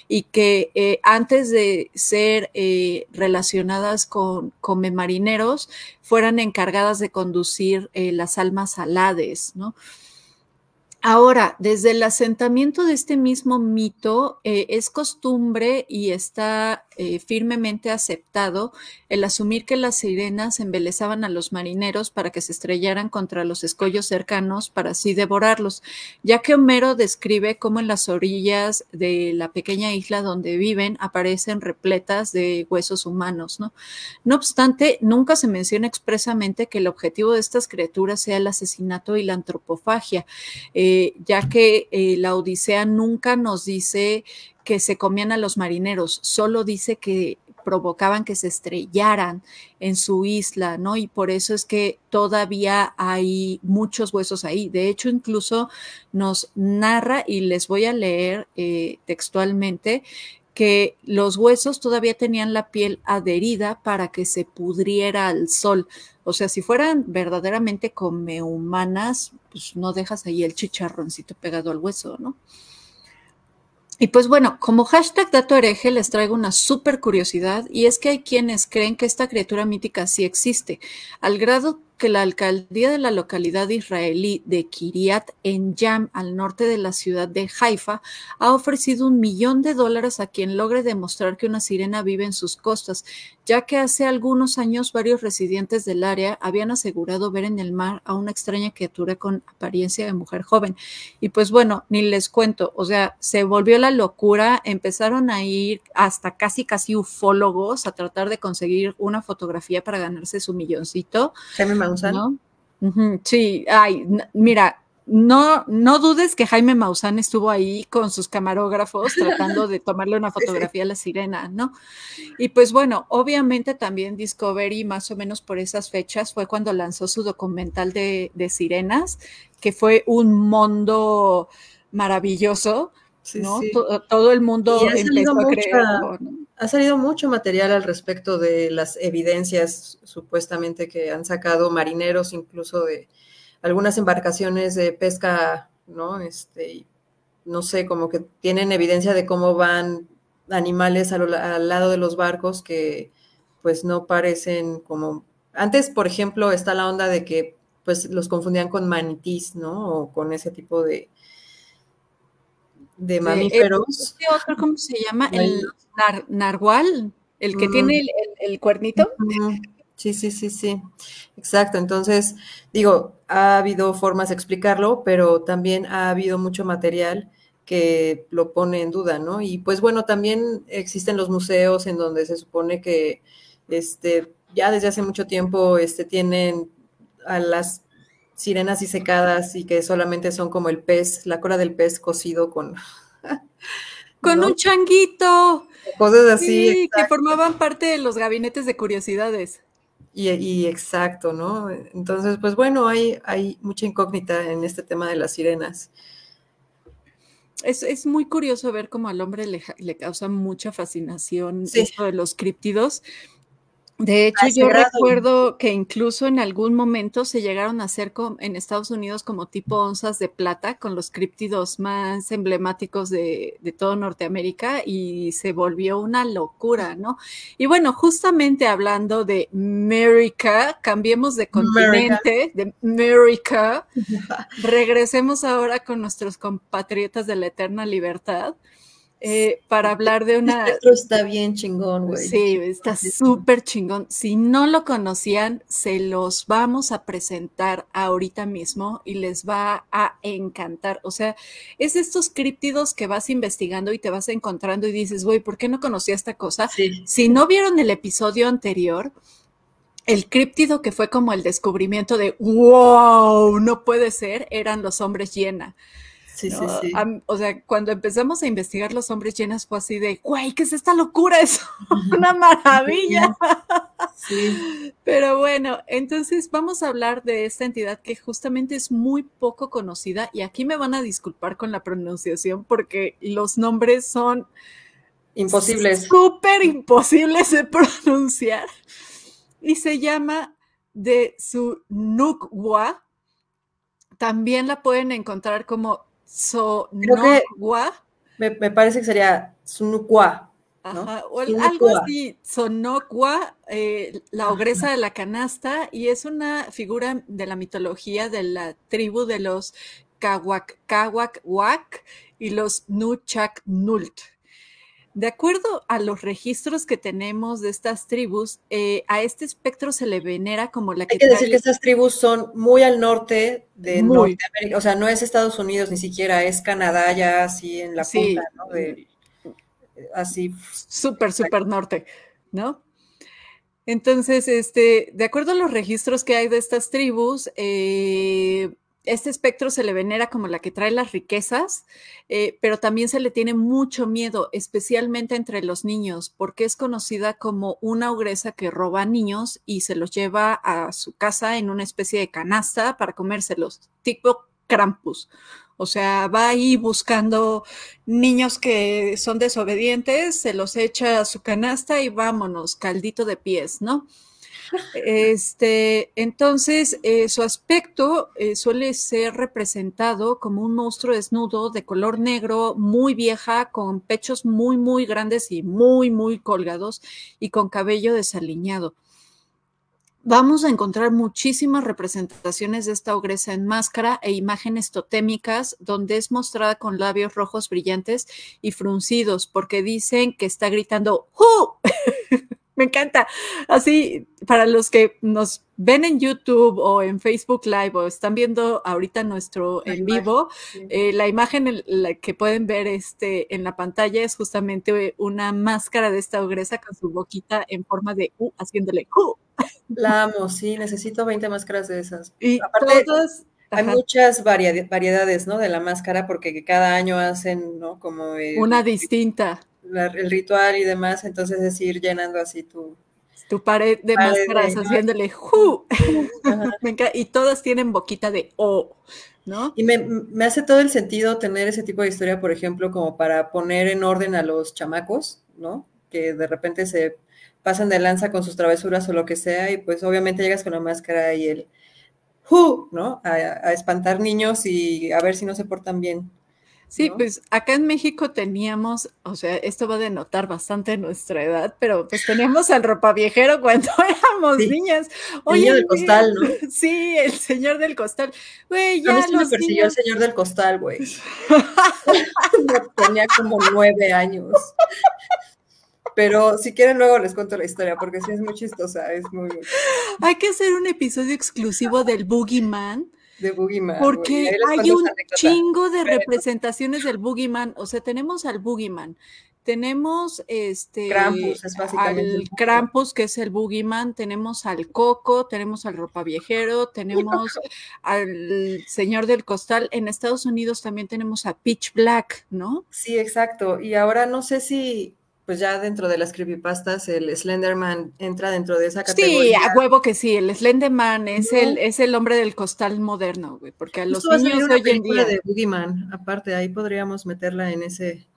[SPEAKER 2] y que eh, antes de ser eh, relacionadas con come marineros fueran encargadas de conducir eh, las almas alades, ¿no? Ahora, desde el asentamiento de este mismo mito, es costumbre y está eh, firmemente aceptado el asumir que las sirenas embelezaban a los marineros para que se estrellaran contra los escollos cercanos para así devorarlos, ya que Homero describe cómo en las orillas de la pequeña isla donde viven aparecen repletas de huesos humanos, ¿no? Obstante, nunca se menciona expresamente que el objetivo de estas criaturas sea el asesinato y la antropofagia, eh, ya que eh, la Odisea nunca nos dice que se comían a los marineros, solo dice que provocaban que se estrellaran en su isla, ¿no? Y por eso es que todavía hay muchos huesos ahí. De hecho, incluso nos narra, y les voy a leer eh, textualmente, que los huesos todavía tenían la piel adherida para que se pudriera al sol. O sea, si fueran verdaderamente come humanas, pues no dejas ahí el chicharroncito pegado al hueso, ¿no? Y pues bueno, como hashtag dato hereje les traigo una súper curiosidad y es que hay quienes creen que esta criatura mítica sí existe, al grado que la alcaldía de la localidad israelí de Kiryat Yam, al norte de la ciudad de Haifa, ha ofrecido un millón de dólares a quien logre demostrar que una sirena vive en sus costas, ya que hace algunos años varios residentes del área habían asegurado ver en el mar a una extraña criatura con apariencia de mujer joven. Y pues bueno, ni les cuento, o sea, se volvió la locura, empezaron a ir hasta casi casi ufólogos a tratar de conseguir una fotografía para ganarse su milloncito.
[SPEAKER 3] ¿No?
[SPEAKER 2] Sí, ay, mira, no, no dudes que Jaime Maussan estuvo ahí con sus camarógrafos tratando de tomarle una [laughs] fotografía a la sirena, ¿no? Y pues bueno, obviamente también Discovery, más o menos por esas fechas, fue cuando lanzó su documental de, sirenas, que fue un mundo maravilloso, ¿no? Todo, el mundo empezó a creer.
[SPEAKER 3] Ha salido mucho material al respecto de las evidencias supuestamente que han sacado marineros, incluso de algunas embarcaciones de pesca, ¿no? Este, no sé, como que tienen evidencia de cómo van animales al, lado de los barcos que pues no parecen como... Antes, por ejemplo, está la onda de que pues los confundían con manitís, ¿no? O con ese tipo de, de mamíferos.
[SPEAKER 2] ¿Cómo se llama? El narwal, el que tiene el, cuernito.
[SPEAKER 3] Sí, sí, sí, sí. Exacto. Entonces, digo, ha habido formas de explicarlo, pero también ha habido mucho material que lo pone en duda, ¿no? Y pues bueno, también existen los museos en donde se supone que este, ya desde hace mucho tiempo este, tienen a las sirenas disecadas y que solamente son como el pez, la cola del pez cocido con... [laughs]
[SPEAKER 2] con un changuito.
[SPEAKER 3] Cosas así. Sí,
[SPEAKER 2] que formaban parte de los gabinetes de curiosidades.
[SPEAKER 3] Y, exacto, ¿no? Entonces, pues bueno, hay, hay mucha incógnita en este tema de las sirenas.
[SPEAKER 2] Es, muy curioso ver cómo al hombre le, causa mucha fascinación esto de los críptidos. De hecho, yo recuerdo que incluso en algún momento se llegaron a hacer en Estados Unidos como tipo onzas de plata con los críptidos más emblemáticos de, de, todo Norteamérica y se volvió una locura, ¿no? Y bueno, justamente hablando de América, cambiemos de continente, de América, [laughs] regresemos ahora con nuestros compatriotas de la eterna libertad. Eh, para hablar de una...
[SPEAKER 3] Esto está bien chingón, güey.
[SPEAKER 2] Sí, está súper chingón. Si no lo conocían, se los vamos a presentar ahorita mismo y les va a encantar. O sea, es estos críptidos que vas investigando y te vas encontrando y dices, güey, ¿por qué no conocía esta cosa? Si no vieron el episodio anterior, el críptido que fue como el descubrimiento de, wow, no puede ser, eran los hombres llena. Sí, sí, sí. o sea, cuando empezamos a investigar los hombres llenas fue así de, güey, ¿qué es esta locura? [laughs] Es una maravilla. [laughs] Sí. Pero bueno, entonces vamos a hablar de esta entidad que justamente es muy poco conocida y aquí me van a disculpar con la pronunciación porque los nombres son
[SPEAKER 3] imposibles.
[SPEAKER 2] Súper imposibles de [laughs] pronunciar. Y se llama de su Nukwa. También la pueden encontrar como Sonokwa.
[SPEAKER 3] Me, me, parece que sería Sunukwa.
[SPEAKER 2] o algo así, Sonokwa, eh, la ogresa de la canasta, y es una figura de la mitología de la tribu de los Kawak, Kawak Wak y los Nuchak Nult. De acuerdo a los registros que tenemos de estas tribus, eh, a este espectro se le venera como la
[SPEAKER 3] que... Hay que decir que estas tribus son muy al norte de Norteamérica, o sea, no es Estados Unidos ni siquiera, es Canadá ya así en la punta, ¿no? De, así.
[SPEAKER 2] Súper, súper norte, ¿no? Entonces, este, de acuerdo a los registros que hay de estas tribus, eh, este espectro se le venera como la que trae las riquezas, eh, pero también se le tiene mucho miedo, especialmente entre los niños, porque es conocida como una ogresa que roba niños y se los lleva a su casa en una especie de canasta para comérselos, tipo Krampus. O sea, va ahí buscando niños que son desobedientes, se los echa a su canasta y vámonos, caldito de pies, ¿no? Este, entonces, eh, su aspecto eh, suele ser representado como un monstruo desnudo de color negro, muy vieja, con pechos muy, muy grandes y muy, muy colgados y con cabello desaliñado. Vamos a encontrar muchísimas representaciones de esta ogresa en máscara e imágenes totémicas donde es mostrada con labios rojos brillantes y fruncidos porque dicen que está gritando ¡Hu! [laughs] me encanta. Así, para los que nos ven en YouTube o en Facebook Live o están viendo ahorita nuestro en vivo, eh, la imagen que pueden ver este, en la pantalla es justamente una máscara de esta ogresa con su boquita en forma de U, haciéndole U.
[SPEAKER 3] La amo, sí, necesito 20 máscaras de esas. Y Aparte, hay muchas variedades, ¿no? De la máscara porque cada año hacen, ¿no? Como...
[SPEAKER 2] una distinta
[SPEAKER 3] el ritual y demás, entonces es ir llenando así tu...
[SPEAKER 2] Tu pared de máscaras haciéndole ¡ju! [laughs] y todas tienen boquita de O, ¿no?
[SPEAKER 3] Y me, hace todo el sentido tener ese tipo de historia, por ejemplo, como para poner en orden a los chamacos, ¿no? Que de repente se pasan de lanza con sus travesuras o lo que sea, y pues obviamente llegas con la máscara y el ¡ju! ¿no? A, a espantar niños y a ver si no se portan bien.
[SPEAKER 2] Sí, pues acá en México teníamos, o sea, esto va a denotar bastante nuestra edad, pero pues teníamos al ropa viejero cuando [laughs] éramos niñas.
[SPEAKER 3] el señor del costal, ¿no? [laughs]
[SPEAKER 2] Sí, el señor del costal. Güey, ya.
[SPEAKER 3] A mí me persiguió el señor del costal, güey. [laughs] Tenía como nueve años. Pero si quieren luego les cuento la historia porque sí es muy chistosa, es muy...
[SPEAKER 2] Hay que hacer un episodio exclusivo del Boogeyman
[SPEAKER 3] de Boogeyman.
[SPEAKER 2] Porque hay un chingo de representaciones del Boogeyman. O sea, tenemos al Boogeyman. Tenemos este
[SPEAKER 3] Krampus, es básicamente
[SPEAKER 2] al Krampus, que es el Boogeyman, tenemos al Coco, tenemos al Ropa Viejero, tenemos [laughs] al Señor del Costal. En Estados Unidos también tenemos a Pitch Black, ¿no?
[SPEAKER 3] Sí, exacto. Y ahora no sé si pues ya dentro de las creepypastas el Slenderman entra dentro de esa categoría.
[SPEAKER 2] Sí, a huevo que sí, el Slenderman es el es el hombre del costal moderno, güey, porque a los niños hoy en día
[SPEAKER 3] de Boogeyman, aparte ahí podríamos meterla en ese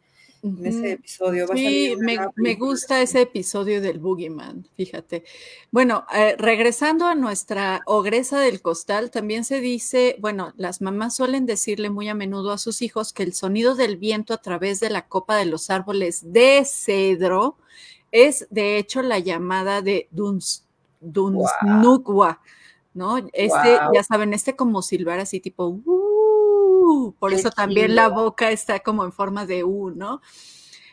[SPEAKER 3] en ese episodio.
[SPEAKER 2] sí, me, gusta ese episodio del Boogeyman, fíjate. Bueno, eh, regresando a nuestra ogresa del costal, también se dice, bueno, las mamás suelen decirle muy a menudo a sus hijos que el sonido del viento a través de la copa de los árboles de cedro es de hecho la llamada de Duns, Dunsnukwa, ¿no? Este, ya saben, este como silbar así tipo, uh, por eso también la boca está como en forma de U, ¿no?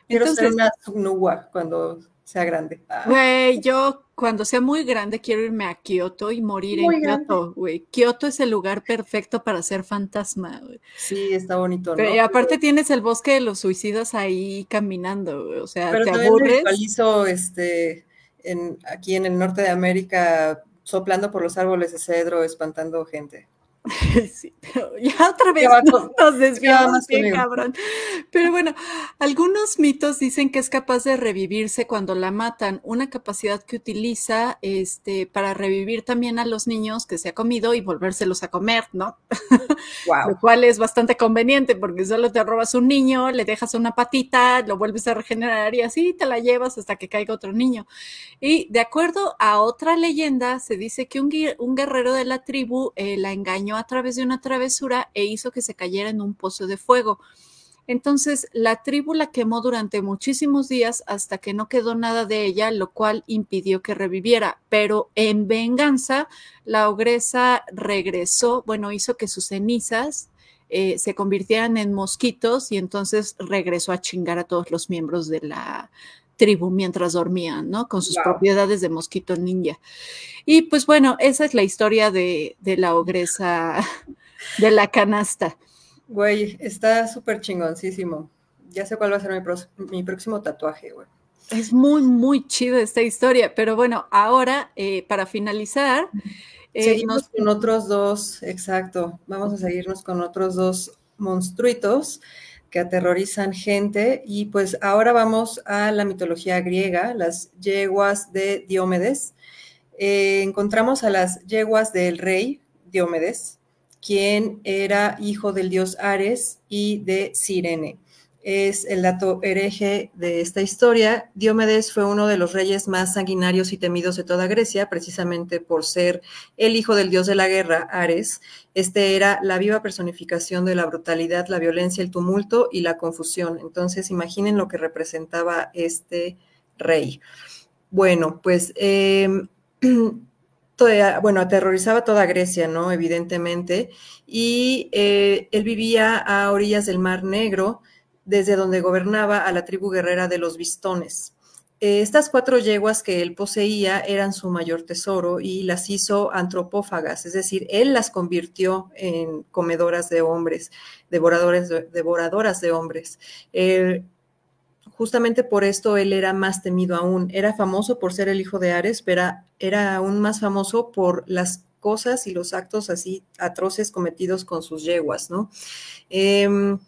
[SPEAKER 3] Quiero ser una Nukwa cuando sea grande.
[SPEAKER 2] Ah. Güey, yo cuando sea muy grande quiero irme a Kioto y morir en Kioto, güey. Kioto es el lugar perfecto para ser fantasma, güey.
[SPEAKER 3] Sí, está bonito,
[SPEAKER 2] ¿no? y aparte tienes el bosque de los suicidas ahí caminando. O sea, te aburres.
[SPEAKER 3] Pero este, en, aquí en el norte de América, soplando por los árboles de cedro, espantando gente. [laughs]
[SPEAKER 2] Sí, ya otra vez [laughs] nos, desviamos bien, cabrón. Pero bueno, algunos mitos dicen que es capaz de revivirse cuando la matan, una capacidad que utiliza este, para revivir también a los niños que se ha comido y volvérselos a comer, ¿no? [laughs] Lo cual es bastante conveniente porque solo te robas un niño, le dejas una patita, lo vuelves a regenerar y así te la llevas hasta que caiga otro niño. Y de acuerdo a otra leyenda, se dice que un, un guerrero de la tribu eh, la engañó a través de una travesura e hizo que se cayera en un pozo de fuego. Entonces, la tribu la quemó durante muchísimos días hasta que no quedó nada de ella, lo cual impidió que reviviera. Pero en venganza, la ogresa regresó, bueno, hizo que sus cenizas eh, se convirtieran en mosquitos y entonces regresó a chingar a todos los miembros de la, tribu mientras dormían, ¿no? Con sus propiedades de mosquito ninja. Y pues bueno, esa es la historia de, la ogresa [laughs] de la canasta.
[SPEAKER 3] Güey, está súper chingoncísimo. Ya sé cuál va a ser mi, próximo tatuaje, güey.
[SPEAKER 2] Es muy, muy chido esta historia, pero bueno, ahora eh, para finalizar...
[SPEAKER 3] Eh, Seguimos con otros dos, exacto. Vamos a seguirnos con otros dos monstruitos que aterrorizan gente. Y pues ahora vamos a la mitología griega, las yeguas de Diomedes. Eh, encontramos a las yeguas del rey Diomedes, quien era hijo del dios Ares y de Sirene es el dato hereje de esta historia. Diomedes fue uno de los reyes más sanguinarios y temidos de toda Grecia, precisamente por ser el hijo del dios de la guerra, Ares. Este era la viva personificación de la brutalidad, la violencia, el tumulto y la confusión. Entonces, imaginen lo que representaba este rey. Bueno, pues... Em, [clears throat] bueno, aterrorizaba toda Grecia, ¿no? Evidentemente. Y eh, él vivía a orillas del Mar Negro, desde donde gobernaba a la tribu guerrera de los Bistones. Eh, estas cuatro yeguas que él poseía eran su mayor tesoro y las hizo antropófagas, es decir, él las convirtió en comedoras de hombres, devoradoras de hombres. justamente por esto él era más temido aún. Era famoso por ser el hijo de Ares, pero era aún más famoso por las cosas y los actos así atroces cometidos con sus yeguas, ¿no? Em,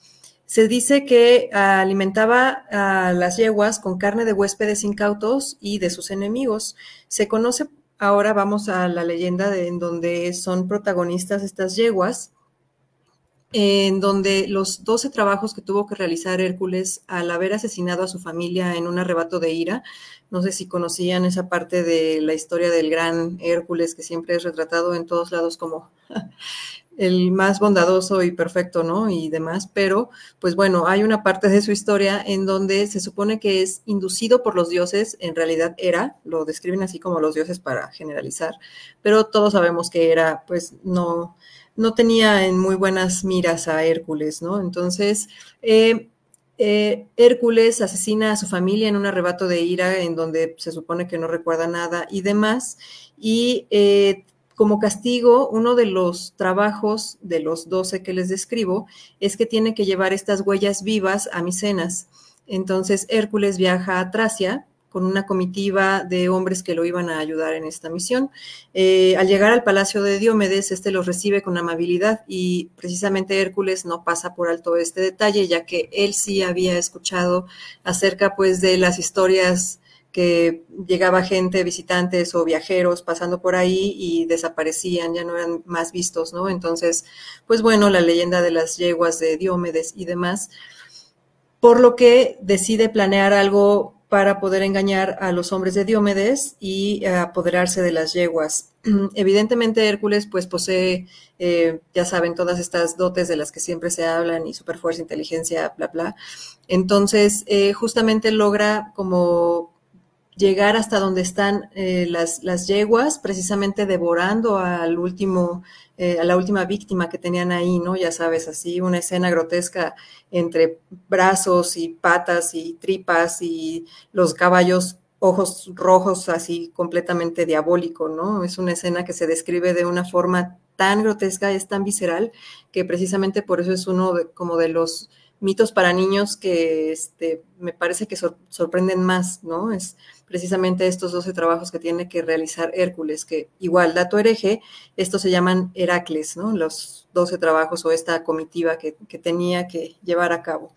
[SPEAKER 3] se dice que alimentaba a las yeguas con carne de huéspedes incautos y de sus enemigos. Se conoce, ahora vamos a la leyenda de, en donde son protagonistas estas yeguas, en donde los 12 trabajos que tuvo que realizar Hércules al haber asesinado a su familia en un arrebato de ira, no sé si conocían esa parte de la historia del gran Hércules que siempre es retratado en todos lados como el más bondadoso y perfecto, ¿no? Y demás, pero pues bueno, hay una parte de su historia en donde se supone que es inducido por los dioses, en realidad era, lo describen así como los dioses para generalizar, pero todos sabemos que era, pues no, no tenía en muy buenas miras a Hércules, ¿no? Entonces, eh, eh, Hércules asesina a su familia en un arrebato de ira en donde se supone que no recuerda nada y demás, y eh, como castigo, uno de los trabajos de los doce que les describo es que tiene que llevar estas huellas vivas a Micenas. Entonces Hércules viaja a Tracia con una comitiva de hombres que lo iban a ayudar en esta misión. Eh, al llegar al palacio de Diomedes, este los recibe con amabilidad y precisamente Hércules no pasa por alto este detalle, ya que él sí había escuchado acerca pues de las historias que llegaba gente, visitantes o viajeros pasando por ahí y desaparecían, ya no eran más vistos, ¿no? Entonces, pues bueno, la leyenda de las yeguas de Diomedes y demás. por lo que decide planear algo para poder engañar a los hombres de Diomedes y apoderarse de las yeguas. [clears throat] Evidentemente Hércules pues posee, eh, ya saben, todas estas dotes de las que siempre se hablan y superfuerza, inteligencia, bla, bla. Entonces, eh, justamente logra como llegar hasta donde están eh, las, las, yeguas, precisamente devorando al último, eh, a la última víctima que tenían ahí, ¿no? Ya sabes, así una escena grotesca entre brazos y patas y tripas y los caballos ojos rojos así completamente diabólico, ¿no? Es una escena que se describe de una forma tan grotesca, es tan visceral, que precisamente por eso es uno de, como de los mitos para niños que este, me parece que sorprenden más, ¿no? Es precisamente estos 12 trabajos que tiene que realizar Hércules, que igual, dato hereje, estos se llaman Heracles, ¿no? Los 12 trabajos o esta comitiva que, tenía que llevar a cabo.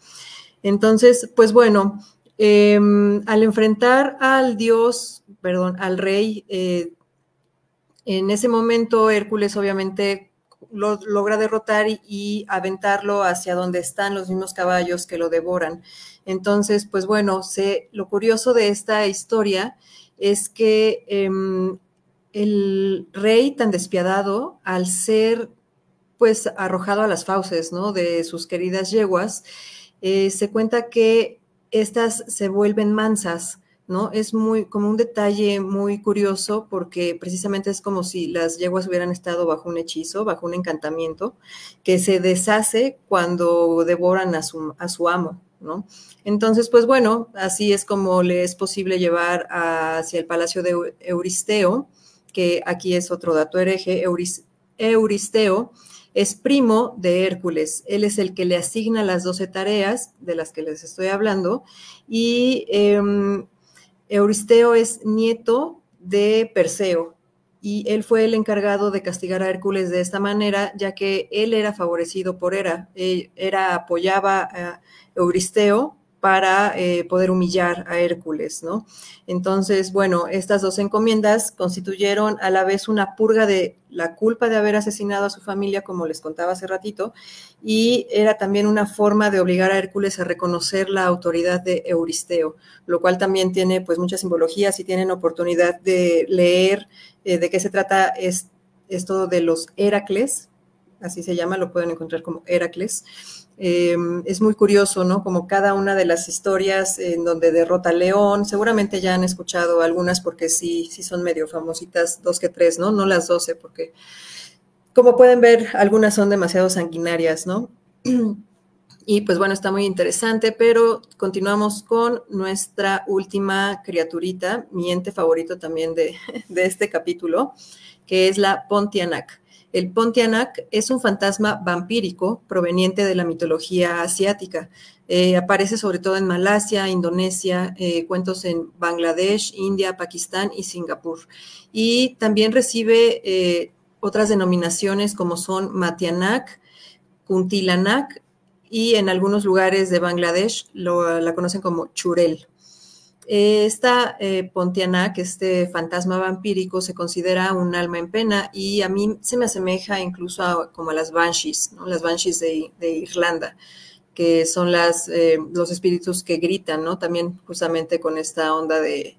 [SPEAKER 3] Entonces, pues bueno, em, al enfrentar al dios, perdón, al rey, eh, en ese momento Hércules obviamente lo logra derrotar y, aventarlo hacia donde están los mismos caballos que lo devoran. Entonces, pues bueno, lo curioso de esta historia es que em, el rey tan despiadado, al ser pues arrojado a las fauces, ¿no? De sus queridas yeguas, eh, se cuenta que estas se vuelven mansas ¿no? Es muy, como un detalle muy curioso porque precisamente es como si las yeguas hubieran estado bajo un hechizo, bajo un encantamiento, que se deshace cuando devoran a su, a su amo, ¿no? Entonces, pues bueno, así es como le es posible llevar hacia el palacio de Euristeo, que aquí es otro dato hereje, Euristeo es primo de Hércules. Él es el que le asigna las doce tareas de las que les estoy hablando y em, Euristeo es nieto de Perseo y él fue el encargado de castigar a Hércules de esta manera, ya que él era favorecido por Hera. Apoyaba a Euristeo para eh, poder humillar a Hércules, ¿no? Entonces, bueno, estas dos encomiendas constituyeron a la vez una purga de la culpa de haber asesinado a su familia, como les contaba hace ratito, y era también una forma de obligar a Hércules a reconocer la autoridad de Euristeo, lo cual también tiene pues mucha simbología, si tienen oportunidad de leer eh, de qué se trata es, esto de los Heracles, así se llama, lo pueden encontrar como Heracles, eh, es muy curioso, ¿no? Como cada una de las historias en donde derrota a León, seguramente ya han escuchado algunas porque sí, sí son medio famositas, dos que tres, ¿no? No las doce, porque como pueden ver, algunas son demasiado sanguinarias, ¿no? [clears throat] Y pues bueno, está muy interesante, pero continuamos con nuestra última criaturita, mi ente favorito también de, [laughs] de este capítulo, que es la Pontianak. El Pontianak es un fantasma vampírico proveniente de la mitología asiática. Eh, aparece sobre todo en Malasia, Indonesia, eh, cuentos en Bangladesh, India, Pakistán y Singapur. Y también recibe eh, otras denominaciones como son Matianak, Kuntilanak y en algunos lugares de Bangladesh la conocen como Churel. Esta eh, Pontianak, este fantasma vampírico, se considera un alma en pena y a mí se me asemeja incluso a, como a las Banshees, ¿no? las Banshees de, Irlanda, que son las, eh, los espíritus que gritan, ¿no? También justamente con esta onda de,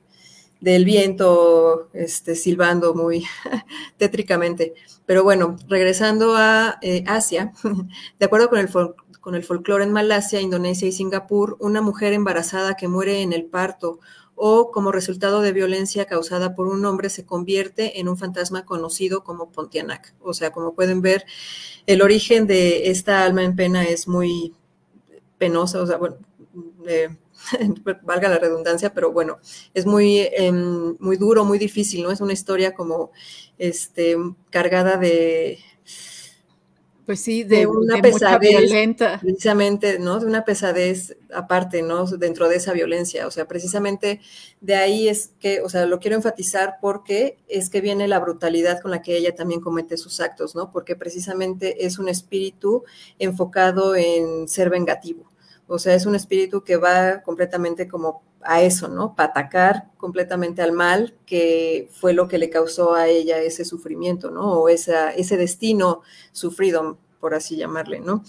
[SPEAKER 3] del viento este, silbando muy [laughs] tétricamente. Pero bueno, regresando a eh, Asia, [laughs] de acuerdo con el, con el folclore en Malasia, Indonesia y Singapur, una mujer embarazada que muere en el parto o como resultado de violencia causada por un hombre se convierte en un fantasma conocido como Pontianak. O sea, como pueden ver, el origen de esta alma en pena es muy penosa, o sea, bueno, eh, [laughs] valga la redundancia, pero bueno, es muy, em, muy duro, muy difícil, ¿no? Es una historia como este, cargada de,
[SPEAKER 2] pues sí, de, una pesadez violenta.
[SPEAKER 3] Precisamente, ¿no? De una pesadez aparte, ¿no? Dentro de esa violencia. O sea, precisamente de ahí es que, o sea, lo quiero enfatizar porque es que viene la brutalidad con la que ella también comete sus actos, ¿no? Porque precisamente es un espíritu enfocado en ser vengativo. O sea, es un espíritu que va completamente como a eso, ¿no? Para atacar completamente al mal, que fue lo que le causó a ella ese sufrimiento, ¿no? O esa, ese destino sufrido, por así llamarle, ¿no?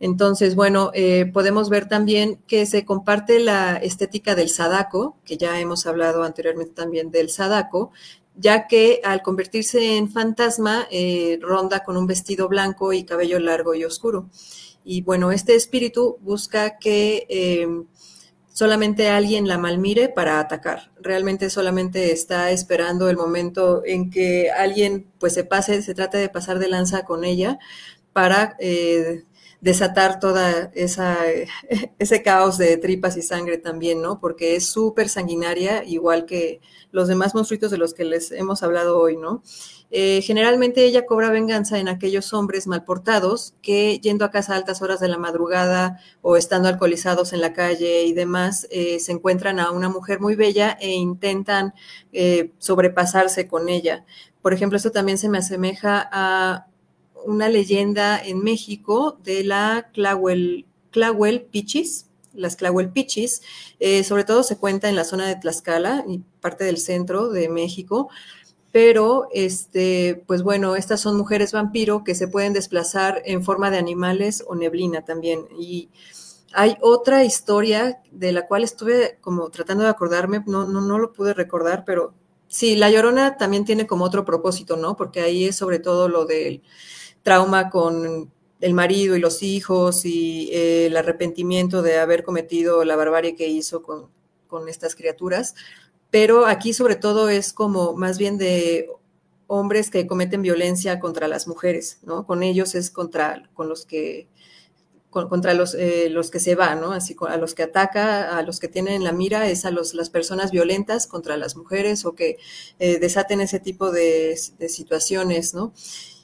[SPEAKER 3] Entonces, bueno, eh, podemos ver también que se comparte la estética del sadako, que ya hemos hablado anteriormente también del sadako, ya que al convertirse en fantasma eh, ronda con un vestido blanco y cabello largo y oscuro. Y bueno, este espíritu busca que eh, solamente alguien la malmire para atacar. Realmente solamente está esperando el momento en que alguien pues se pase, se trate de pasar de lanza con ella para eh, desatar toda esa [laughs] ese caos de tripas y sangre también, ¿no? Porque es súper sanguinaria, igual que los demás monstruitos de los que les hemos hablado hoy, ¿no? Eh, generalmente ella cobra venganza en aquellos hombres malportados que yendo a casa a altas horas de la madrugada o estando alcoholizados en la calle y demás, eh, se encuentran a una mujer muy bella e intentan eh, sobrepasarse con ella. Por ejemplo, esto también se me asemeja a una leyenda en México de la Clawell, Clawell Pichis, las Clawell Pichis, sobre todo se cuenta en la zona de Tlaxcala y parte del centro de México, pero este, pues bueno, estas son mujeres vampiro que se pueden desplazar en forma de animales o neblina también. Y hay otra historia de la cual estuve como tratando de acordarme, no, no, no lo pude recordar, pero sí, La Llorona también tiene como otro propósito, ¿no? Porque ahí es sobre todo lo del trauma con el marido y los hijos y eh, el arrepentimiento de haber cometido la barbarie que hizo con, con estas criaturas pero aquí sobre todo es como más bien de hombres que cometen violencia contra las mujeres, ¿no? Con ellos es contra con los que contra los, eh, los que se van, ¿no? Así a los que ataca, a los que tienen la mira, es a los, las personas violentas contra las mujeres o que eh, desaten ese tipo de, de, situaciones, ¿no?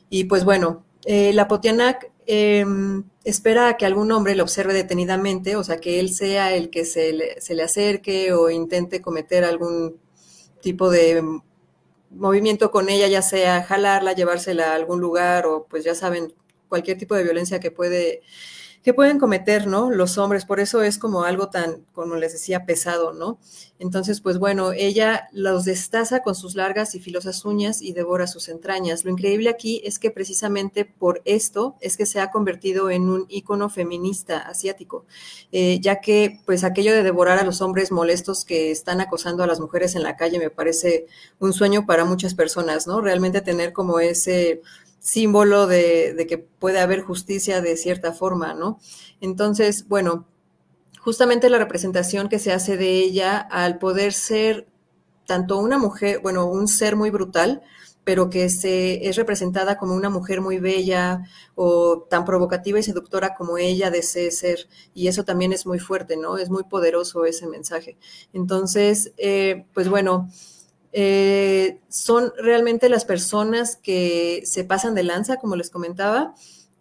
[SPEAKER 3] Y pues bueno, eh, la Potianac em, espera a que algún hombre lo observe detenidamente, o sea, que él sea el que se le, se le acerque o intente cometer algún tipo de movimiento con ella, ya sea jalarla, llevársela a algún lugar o pues ya saben, cualquier tipo de violencia que puede que pueden cometer, ¿no? Los hombres, por eso es como algo tan, como les decía, pesado, ¿no? Entonces, pues bueno, ella los destaza con sus largas y filosas uñas y devora sus entrañas. Lo increíble aquí es que precisamente por esto es que se ha convertido en un ícono feminista asiático, eh, ya que pues aquello de devorar a los hombres molestos que están acosando a las mujeres en la calle me parece un sueño para muchas personas, ¿no? Realmente tener como ese símbolo de, que puede haber justicia de cierta forma, ¿no? Entonces, bueno, justamente la representación que se hace de ella al poder ser tanto una mujer, bueno, un ser muy brutal, pero que se, es representada como una mujer muy bella o tan provocativa y seductora como ella desee ser. Y eso también es muy fuerte, ¿no? Es muy poderoso ese mensaje. Entonces, eh, pues bueno, eh, son realmente las personas que se pasan de lanza, como les comentaba,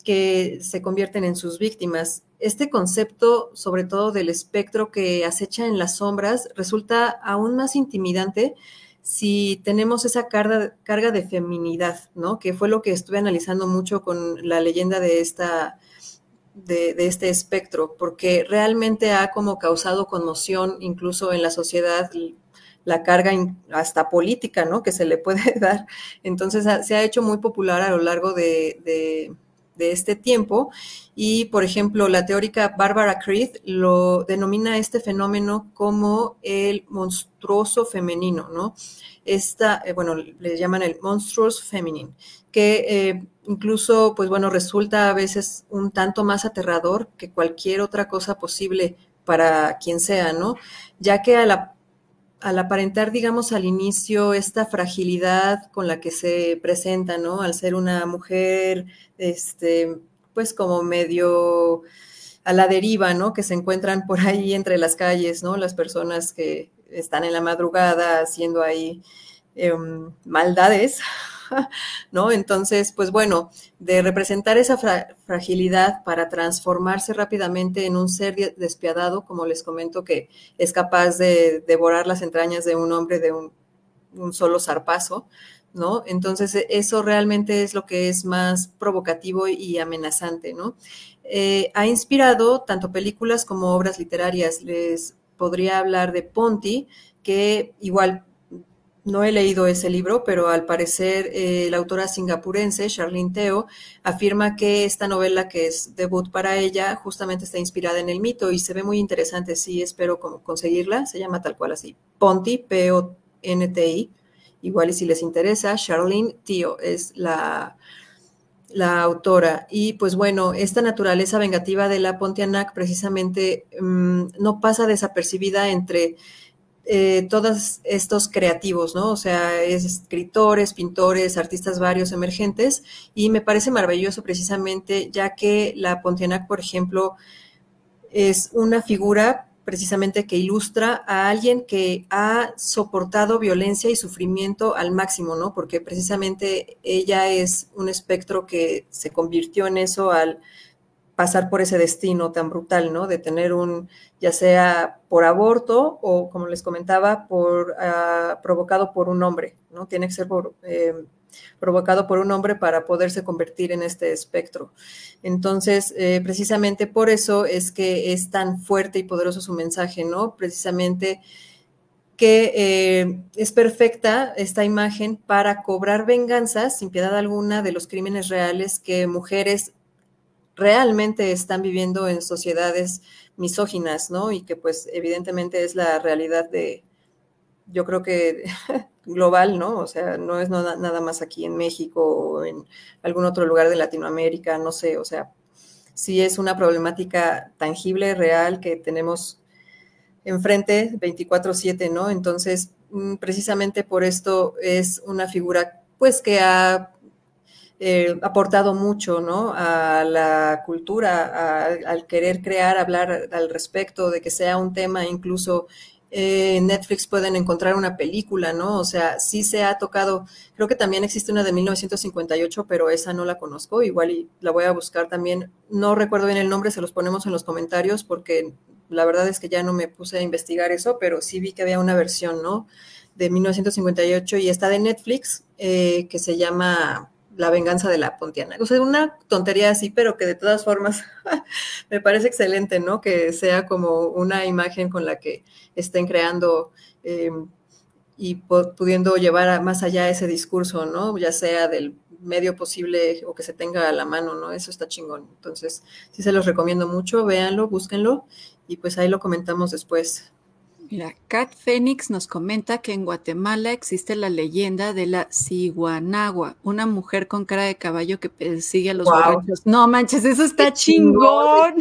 [SPEAKER 3] que se convierten en sus víctimas. Este concepto, sobre todo del espectro que acecha en las sombras, resulta aún más intimidante si tenemos esa carga, de feminidad, ¿no? Que fue lo que estuve analizando mucho con la leyenda de esta, de, este espectro, porque realmente ha como causado conmoción incluso en la sociedad la carga hasta política, ¿no? Que se le puede [laughs] dar. Entonces se ha hecho muy popular a lo largo de, este tiempo. Y, por ejemplo, la teórica Barbara Creed lo denomina este fenómeno como el monstruoso femenino, ¿no? Esta, eh, bueno, le llaman el monstruous feminine, que eh, incluso, pues bueno, resulta a veces un tanto más aterrador que cualquier otra cosa posible para quien sea, ¿no? Ya que a la al aparentar, digamos, al inicio esta fragilidad con la que se presenta, ¿no? Al ser una mujer, este, pues como medio a la deriva, ¿no? Que se encuentran por ahí entre las calles, ¿no? Las personas que están en la madrugada haciendo ahí em, maldades, [laughs] ¿no? Entonces, pues bueno, de representar esa fragilidad para transformarse rápidamente en un ser despiadado, como les comento, que es capaz de devorar las entrañas de un hombre de un, solo zarpazo, ¿no? Entonces, e, eso realmente es lo que es más provocativo y amenazante, ¿no? Eh, ha inspirado tanto películas como obras literarias. Les podría hablar de Ponti, que igual no he leído ese libro, pero al parecer eh, la autora singapurense, Charlene Teo, afirma que esta novela, que es debut para ella, justamente está inspirada en el mito y se ve muy interesante. Sí, espero como conseguirla. Se llama tal cual así, Ponti, P-O-N-T-I. Igual y si les interesa, Charlene Teo es la, la autora. Y pues bueno, esta naturaleza vengativa de la Pontianak precisamente mm, no pasa desapercibida entre eh, todos estos creativos, ¿no? O sea, es escritores, pintores, artistas varios emergentes, y me parece maravilloso precisamente, ya que la Pontianak, por ejemplo, es una figura precisamente que ilustra a alguien que ha soportado violencia y sufrimiento al máximo, ¿no? Porque precisamente ella es un espectro que se convirtió en eso al pasar por ese destino tan brutal, ¿no? De tener un, ya sea por aborto o, como les comentaba, por uh, provocado por un hombre, ¿no? Tiene que ser eh, provocado por un hombre para poderse convertir en este espectro. Entonces, eh, precisamente por eso es que es tan fuerte y poderoso su mensaje, ¿no? Precisamente que eh, es perfecta esta imagen para cobrar venganza sin piedad alguna de los crímenes reales que mujeres realmente están viviendo en sociedades misóginas, ¿no? Y que pues evidentemente es la realidad de, yo creo que [laughs] global, ¿no? O sea, no es nada, más aquí en México o en algún otro lugar de Latinoamérica, no sé, o sea, sí es una problemática tangible, real, que tenemos enfrente 24/7, ¿no? Entonces, mm, precisamente por esto es una figura, pues, que ha eh, aportado mucho ¿no? a la cultura, al querer crear, hablar al respecto, de que sea un tema incluso eh, en Netflix pueden encontrar una película, ¿no? O sea, sí se ha tocado, creo que también existe una de 1958, pero esa no la conozco, igual y la voy a buscar también. No recuerdo bien el nombre, se los ponemos en los comentarios porque la verdad es que ya no me puse a investigar eso, pero sí vi que había una versión, ¿no? De 1958 y está de Netflix, eh, que se llama la venganza de la Pontiana. O sea, una tontería así, pero que de todas formas [laughs] me parece excelente, ¿no? Que sea como una imagen con la que estén creando em, y pudiendo llevar más allá ese discurso, ¿no? Ya sea del medio posible o que se tenga a la mano, ¿no? Eso está chingón. Entonces, sí se los recomiendo mucho, véanlo, búsquenlo y pues ahí lo comentamos después.
[SPEAKER 2] Mira, Kat Phoenix nos comenta que en Guatemala existe la leyenda de la Ciguanagua, una mujer con cara de caballo que persigue a los borrachos. No manches, eso está chingón.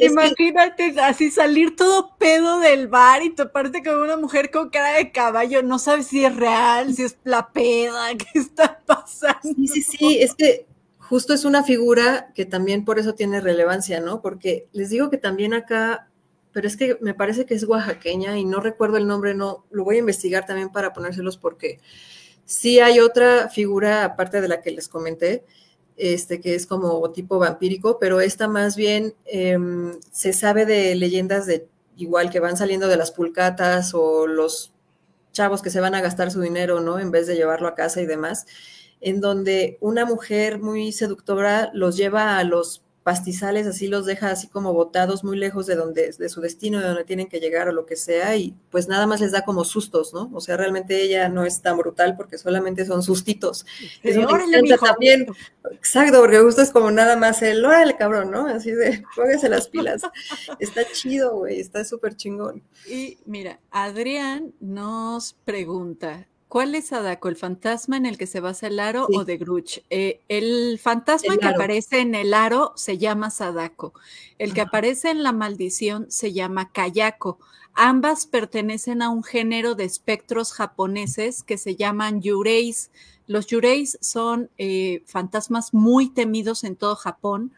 [SPEAKER 2] Imagínate así salir todo pedo del bar y toparte con una mujer con cara de caballo. No sabes si es real, si es la peda, [laughs] qué está pasando.
[SPEAKER 3] Sí, sí, sí, es que justo es una figura que también por eso tiene relevancia, ¿no? Porque les digo que también acá pero es que me parece que es oaxaqueña y no recuerdo el nombre, no, lo voy a investigar también para ponérselos porque sí hay otra figura aparte de la que les comenté, este que es como tipo vampírico, pero esta más bien em, se sabe de leyendas de igual que van saliendo de las pulcatas o los chavos que se van a gastar su dinero, ¿no? En vez de llevarlo a casa y demás, en donde una mujer muy seductora los lleva a los pastizales así los deja así como botados muy lejos de donde de su destino, de donde tienen que llegar o lo que sea y pues nada más les da como sustos, ¿no? O sea, realmente ella no es tan brutal porque solamente son sustitos. Eso me también. Exacto, porque justo es como nada más el, órale cabrón, ¿no? Así de, póngase las pilas. está chido, güey, está súper chingón.
[SPEAKER 2] Y mira, Adrián nos pregunta, ¿Cuál es Sadako? ¿El fantasma en el que se basa el aro o de Gruch? Eh, el fantasma que aparece en el aro se llama Sadako. El que aparece en la maldición se llama Kayako. Ambas pertenecen a un género de espectros japoneses que se llaman yureis. Los yureis son eh, fantasmas muy temidos en todo Japón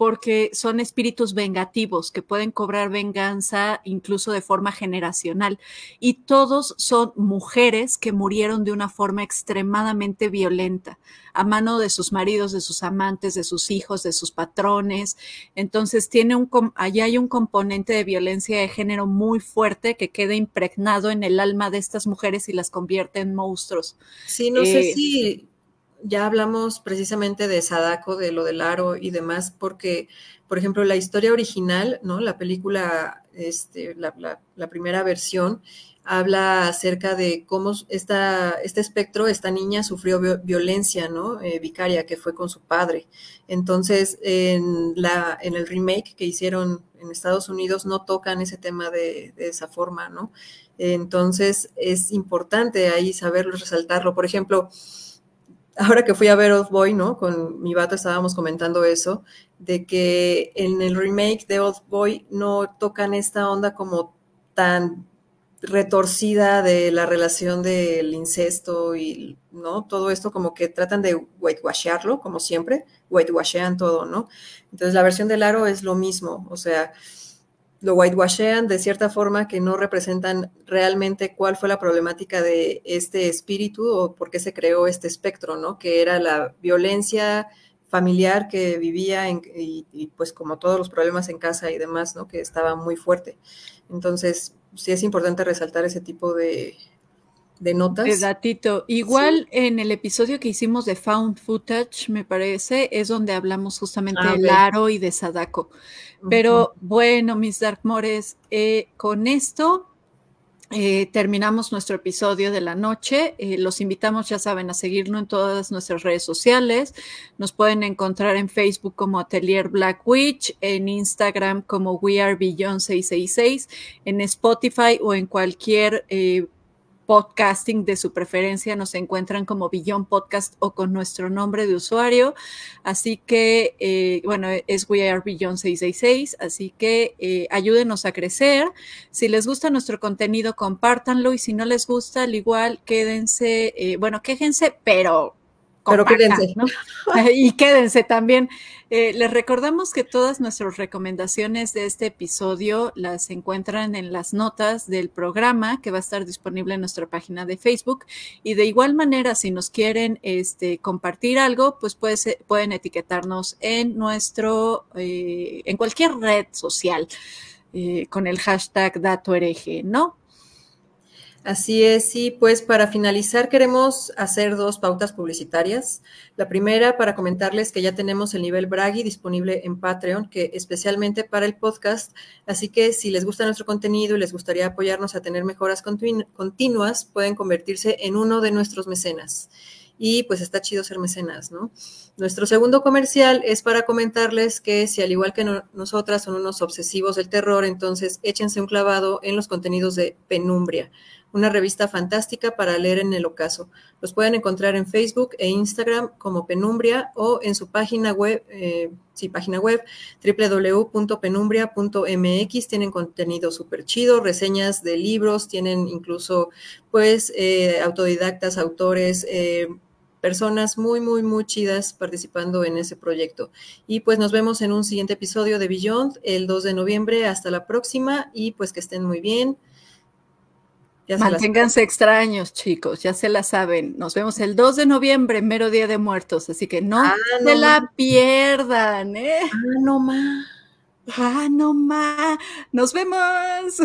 [SPEAKER 2] porque son espíritus vengativos que pueden cobrar venganza incluso de forma generacional. Y todos son mujeres que murieron de una forma extremadamente violenta, a mano de sus maridos, de sus amantes, de sus hijos, de sus patrones. Entonces, tiene un, allá hay un componente de violencia de género muy fuerte que queda impregnado en el alma de estas mujeres y las convierte en monstruos.
[SPEAKER 3] Sí, no sé eh, si ya hablamos precisamente de Sadako, de lo del aro y demás, porque, por ejemplo, la historia original, ¿no? La película, este, la, primera versión, habla acerca de cómo esta, este espectro, esta niña sufrió violencia, ¿no? Eh, vicaria, que fue con su padre. Entonces, en, la, en el remake que hicieron en Estados Unidos no tocan ese tema de, de esa forma, ¿no? Entonces, es importante ahí saberlo, resaltarlo. Por ejemplo, ahora que fui a ver Old Boy, ¿no? Con mi vato estábamos comentando eso, de que en el remake de Old Boy no tocan esta onda como tan retorcida de la relación del incesto y, ¿no? Todo esto como que tratan de whitewashearlo, como siempre, whitewashean todo, ¿no? Entonces la versión del aro es lo mismo, o sea, lo whitewashean de cierta forma que no representan realmente cuál fue la problemática de este espíritu o por qué se creó este espectro, ¿no? Que era la violencia familiar que vivía y, y, pues como todos los problemas en casa y demás, ¿no? Que estaba muy fuerte. Entonces, sí es importante resaltar ese tipo de, de notas.
[SPEAKER 2] De datito. Igual sí. en el episodio que hicimos de Found Footage, me parece, es donde hablamos justamente ah, de Laro y de Sadako. Pero bueno, mis Darkmores, eh, con esto eh, terminamos nuestro episodio de la noche. Eh, los invitamos, ya saben, a seguirnos en todas nuestras redes sociales. Nos pueden encontrar en Facebook como Atelier Black Witch, en Instagram como We Are Beyond 666, en Spotify o en cualquier eh, podcasting de su preferencia nos encuentran como Billón Podcast o con nuestro nombre de usuario. Así que, eh, bueno, es We Are Billón 666. Así que eh, ayúdenos a crecer. Si les gusta nuestro contenido, compártanlo. Y si no les gusta, al igual, quédense, eh, bueno, quéjense, pero
[SPEAKER 3] pero quédense.
[SPEAKER 2] ¿no? [laughs] y quédense también. Eh, les recordamos que todas nuestras recomendaciones de este episodio las encuentran en las notas del programa que va a estar disponible en nuestra página de Facebook. Y de igual manera, si nos quieren este, compartir algo, pues puede pueden etiquetarnos en nuestro, eh, en cualquier red social eh, con el hashtag dato hereje, ¿no?
[SPEAKER 3] Así es, y pues para finalizar queremos hacer dos pautas publicitarias. La primera para comentarles que ya tenemos el nivel Bragi disponible en Patreon, que especialmente para el podcast, así que si les gusta nuestro contenido y les gustaría apoyarnos a tener mejoras continu continuas, pueden convertirse en uno de nuestros mecenas. Y pues está chido ser mecenas, ¿no? Nuestro segundo comercial es para comentarles que si al igual que no, nosotras son unos obsesivos del terror, entonces échense un clavado en los contenidos de Penumbria una revista fantástica para leer en el ocaso. Los pueden encontrar en Facebook e Instagram como Penumbria o en su página web, eh, sí, página web www.penumbria.mx. Tienen contenido súper chido, reseñas de libros, tienen incluso pues eh, autodidactas, autores, eh, personas muy, muy, muy chidas participando en ese proyecto. Y pues nos vemos en un siguiente episodio de Beyond el 2 de noviembre. Hasta la próxima y pues que estén muy bien.
[SPEAKER 2] Ya Manténganse extraños, chicos, ya se la saben. Nos vemos el 2 de noviembre, mero Día de Muertos, así que no ah, se la pierdan, ¿eh?
[SPEAKER 3] Ah, no más.
[SPEAKER 2] Ah, no más. Nos vemos.